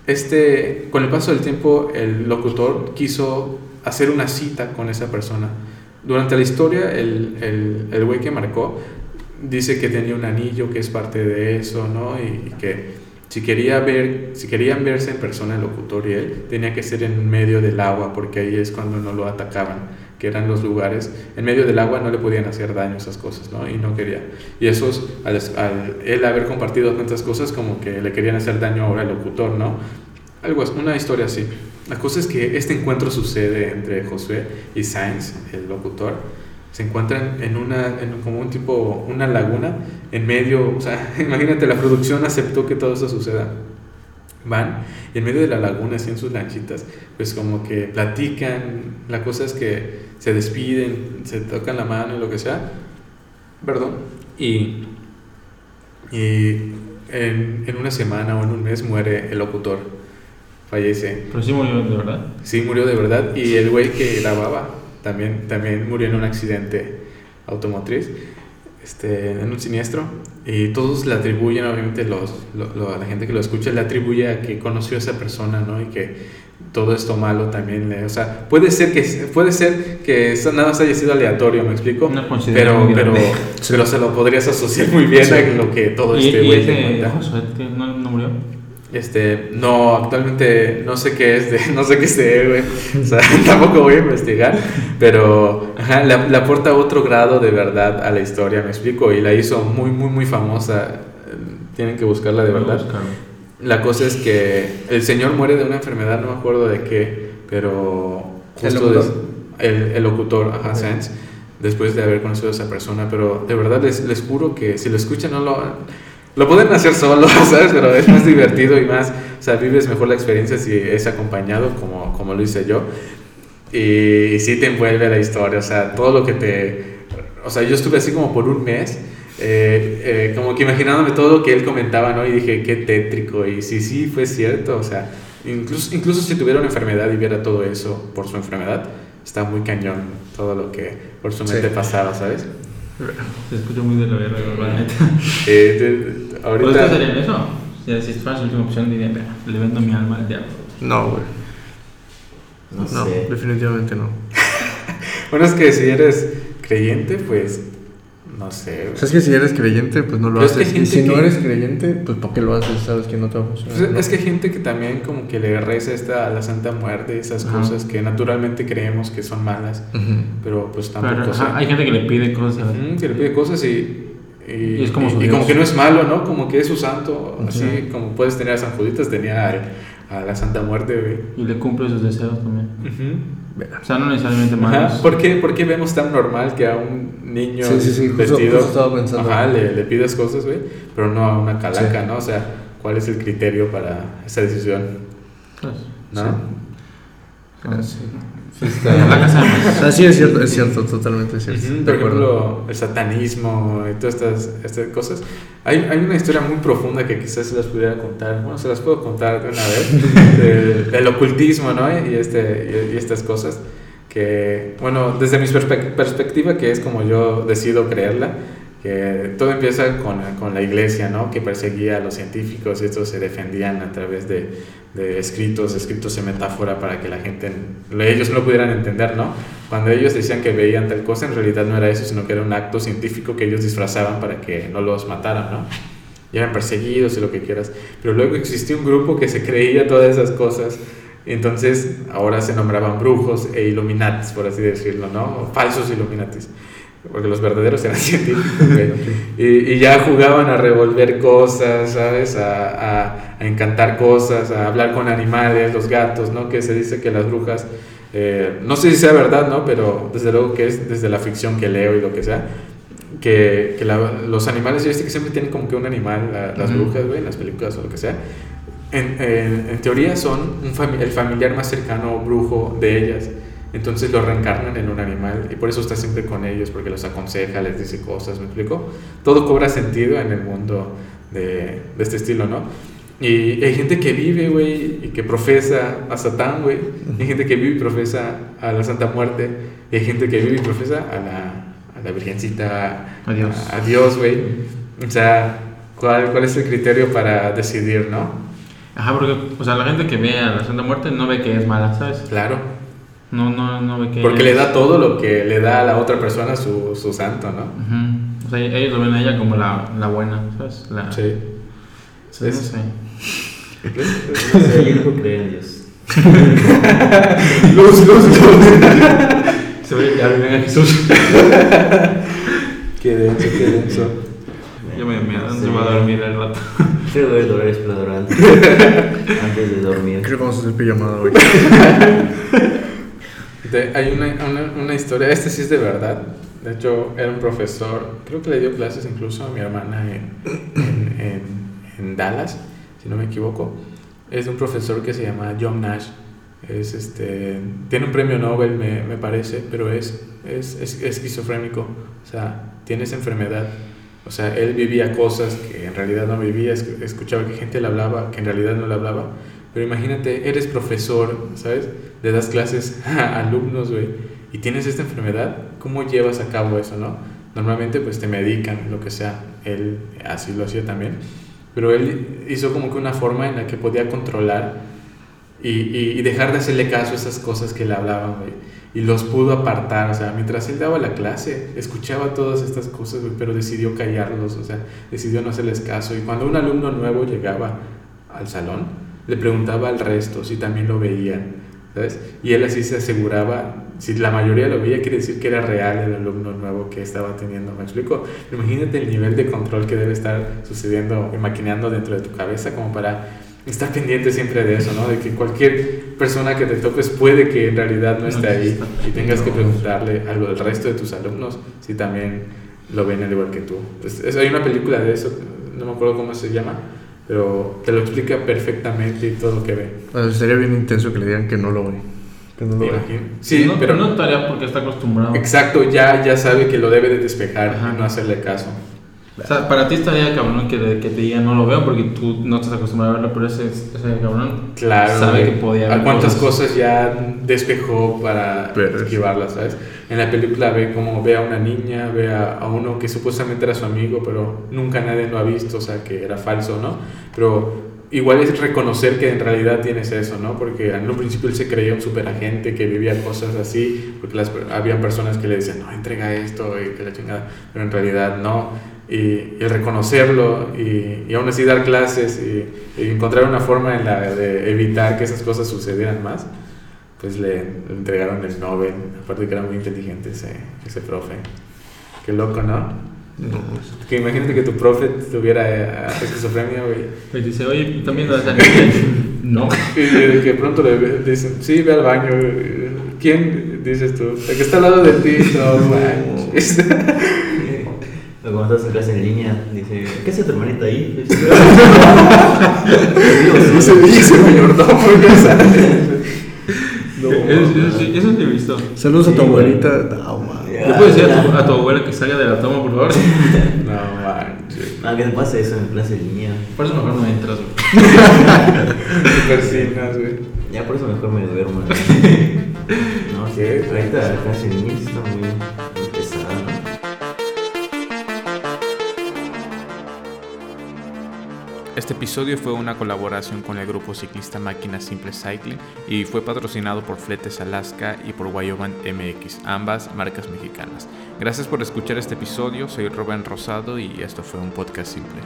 este, con el paso del tiempo, el locutor quiso hacer una cita con esa persona. Durante la historia, el, el, güey que marcó dice que tenía un anillo que es parte de eso, ¿no? Y, y que si quería ver, si querían verse en persona el locutor y él, tenía que ser en medio del agua, porque ahí es cuando no lo atacaban que eran los lugares, en medio del agua no le podían hacer daño esas cosas, ¿no? Y no quería. Y esos, al, al él haber compartido tantas cosas, como que le querían hacer daño ahora al locutor, ¿no? Algo, así, una historia así. La cosa es que este encuentro sucede entre Josué y Sainz, el locutor. Se encuentran en una, en como un tipo, una laguna, en medio, o sea, imagínate, la producción aceptó que todo eso suceda. Van y en medio de la laguna, así en sus lanchitas, pues como que platican. La cosa es que se despiden, se tocan la mano y lo que sea. Perdón. Y, y en, en una semana o en un mes muere el locutor. Fallece. Pero sí murió de verdad. Sí, murió de verdad. Y el güey que grababa también, también murió en un accidente automotriz, este, en un siniestro. Y todos le atribuyen, obviamente, los, lo- lo- la gente que lo escucha le atribuye a que conoció a esa persona, ¿no? Y que todo esto malo también le. O sea, puede ser que, puede ser que eso nada más haya sido aleatorio, ¿me explico? Coincidencia Pero, pero, grande. pero se lo podrías asociar muy bien a lo que todo ¿Y, este güey te cuenta. Josué que no, no murió? Este, no, actualmente no sé qué es de, no sé qué él, güey. O sea, tampoco voy a investigar, pero ajá, le, le aporta otro grado de verdad a la historia, me explico, y la hizo muy, muy, muy famosa. Tienen que buscarla de verdad. La cosa es que el señor muere de una enfermedad, no me acuerdo de qué, pero ¿El locutor? des- el, el locutor, ajá, Sanz, después de haber conocido a esa persona, pero de verdad les, les juro que si lo escuchan no lo... Lo pueden hacer solo, ¿sabes? Pero es más divertido y más, o sea, vives mejor la experiencia si es acompañado, como, como lo hice yo. Y, y sí te envuelve la historia, o sea, todo lo que te... O sea, yo estuve así como por un mes, eh, eh, como que imaginándome todo lo que él comentaba, ¿no? Y dije, qué tétrico, y sí, sí, fue cierto, o sea, incluso, incluso si tuviera una enfermedad y viera todo eso por su enfermedad, está muy cañón todo lo que por su mente Sí. pasaba, ¿sabes? Se escucha muy de la verga, la neta. Eh, te- ¿Ustedes ahorita... harían eso? Si, si fuera su última opción, dirían, "Vea, le vendo mi alma al diablo. No, güey. No, No, sé. definitivamente no. Bueno, es que si eres creyente, pues, no sé. O sea, es que si eres creyente, pues no lo Pero es que haces. Y si no que- eres creyente, pues ¿por qué lo haces? Sabes que no te va a funcionar. Pues ¿no? es que hay gente que también como que le reza esta a la Santa Muerte, esas Ajá. cosas que naturalmente creemos que son malas, Ujú. pero pues tampoco Pero, ajá, hay gente que le pide cosas. Ujú, que le pide cosas y, y, Y es como y que no es malo, ¿no? Como que es su santo, así como puedes tener a San Juditas, tenía a la Santa Muerte, güey. Y le cumple sus deseos también. O sea, no necesariamente Ajá, malos. ¿Por qué, por qué vemos tan normal que a un niño Sí, sí, sí, justo- vestido justo ajá, le, le pides cosas, güey, pero no a una calaca, Sí. ¿no? O sea, ¿cuál es el criterio para esa decisión? Pues, ¿No? Sí. Sí. La casa de O sea, sí es cierto, es cierto, totalmente cierto. Ujú, De Por acuerdo. ejemplo, el satanismo y todas estas, estas cosas. Hay, hay una historia muy profunda que quizás se las pudiera contar. Bueno, se las puedo contar de una vez. del, del ocultismo, ¿no? Y, este, y, y estas cosas. Que, bueno, desde mi perspe- perspectiva, que es como yo decido creerla, que todo empieza con, con la iglesia, ¿no? Que perseguía a los científicos y estos se defendían a través de, de escritos, escritos en metáfora para que la gente, ellos no pudieran entender, ¿no? Cuando ellos decían que veían tal cosa, en realidad no era eso, sino que era un acto científico que ellos disfrazaban para que no los mataran, ¿no? Y eran perseguidos y lo que quieras. Pero luego existió un grupo que se creía todas esas cosas. Entonces ahora se nombraban brujos e illuminatis, por así decirlo, ¿no? falsos illuminatis porque los verdaderos eran científicos, güey. Y, y, ya jugaban a revolver cosas, ¿sabes? A, a, a, encantar cosas, a hablar con animales, los gatos, ¿no? Que se dice que las brujas, eh, no sé si sea verdad, ¿no? Pero desde luego que es desde la ficción que leo y lo que sea, que, que la, los animales, yo sé que siempre tienen como que un animal, la, las brujas, güey, en las películas o lo que sea. En, en, en teoría son un fami el familiar más cercano brujo de ellas. Entonces lo reencarnan en un animal y por eso está siempre con ellos, porque los aconseja, les dice cosas, ¿me explico? Todo cobra sentido en el mundo de, de este estilo, ¿no? Y hay gente que vive, güey, y que profesa a Satán, güey. Hay gente que vive y profesa a la Santa Muerte. Y hay gente que vive y profesa a la, a la Virgencita, a Dios, güey. O sea, ¿cuál, ¿cuál es el criterio para decidir, no? Ajá, porque, o sea, la gente que ve a la Santa Muerte no ve que es mala, ¿sabes? Claro. No, no, no ve que. Porque le da todo lo que le da a la otra persona su, su santo, ¿no? Uh -huh. O sea, ellos lo ven a ella como la, la buena, ¿sabes? La... Sí. Sí, no sé. No sé, yo no creo en Dios. luz, luz, luz. Se ve, ya ven a Jesús. qué denso, qué denso. Yo me, me, me voy a dormir el rato. Quiero ver Dolores Explorador antes, antes de dormir. Creo que vamos a hacer pijamada hoy. De, hay una, una, una, historia, este sí es de verdad. De hecho, era un profesor, creo que le dio clases incluso a mi hermana en, en, en, en Dallas, si no me equivoco. Es un profesor que se llama John Nash. Es este, tiene un premio Nobel, me, me parece, pero es, es, es esquizofrénico. O sea, tiene esa enfermedad. O sea, él vivía cosas que en realidad no vivía, escuchaba que gente le hablaba, que en realidad no le hablaba. Pero imagínate, eres profesor, ¿sabes? Le das clases a alumnos, güey, y tienes esta enfermedad, ¿cómo llevas a cabo eso, no? Normalmente pues te medican, lo que sea, él así lo hacía también, pero él hizo como que una forma en la que podía controlar y, y, y dejar de hacerle caso a esas cosas que le hablaban, güey, y los pudo apartar, o sea, mientras él daba la clase, escuchaba todas estas cosas, güey, pero decidió callarlos, o sea, decidió no hacerles caso, y cuando un alumno nuevo llegaba al salón, le preguntaba al resto si también lo veían, ¿sabes? Y él así se aseguraba, si la mayoría lo veía, quiere decir que era real el alumno nuevo que estaba teniendo, ¿me explico? Imagínate el nivel de control que debe estar sucediendo y maquineando dentro de tu cabeza como para estar pendiente siempre de eso, ¿no? De que cualquier persona que te topes puede que en realidad no esté ahí y tengas que preguntarle al, al resto de tus alumnos si también lo ven al igual que tú. Es, es, hay una película de eso, no me acuerdo cómo se llama, pero te lo explica perfectamente y todo lo que ve. Bueno, sería bien intenso que le digan que no lo ve. Que no lo ve. Sí, no, pero no tarea porque está acostumbrado. Exacto, ya, ya sabe que lo debe de despejar Ajá. y no hacerle caso. O sea, para ti estaría cabrón que, que te digan no lo veo porque tú no estás acostumbrado a verlo, pero ese, ese cabrón claro, sabe güey. que podía ver. ¿A cuántas cosas, cosas ya despejó para pero esquivarlas, sabes? En la película ve como ve a una niña, ve a, a, uno que supuestamente era su amigo, pero nunca nadie lo ha visto, o sea, que era falso, ¿no? Pero igual es reconocer que en realidad tienes eso, ¿no? Porque en un principio él se creía un superagente que vivía cosas así, porque las, había personas que le decían, no, entrega esto y que la chingada, pero en realidad no. Y, y reconocerlo y, y, aún así dar clases y, y, encontrar una forma en la de evitar que esas cosas sucedieran más, pues le, le entregaron el Nobel, aparte que era muy inteligente ese, ese profe. Qué loco, ¿no? No. Que imagínate que tu profe tuviera eh, esquizofrenia, güey. Y dice, oye, también lo No. Y de que pronto le dicen, sí, ve al baño. ¿Quién dices tú? El que está al lado de ti, no Cuando estás en clase en línea, dice, ¿qué hace tu hermanita ahí? Dice, dice mayordomo, no, eso, sí, eso sí he visto. Saludos a tu abuelita. No, man. ¿Le puedes decir a tu, a tu, abuela que salga de la toma, por favor? No manches. Ah, que te pase eso en clase en línea. Por eso mejor no entras, güey. Te persinas, güey. Ya por eso mejor me duermo. No, ¿Qué? Ahorita la clase en línea está muy, Este episodio fue una colaboración con el grupo ciclista Máquina Simple Cycling y fue patrocinado por Fletes Alaska y por Guayoban MX, ambas marcas mexicanas. Gracias por escuchar este episodio, soy Rubén Rosado y esto fue un podcast simple.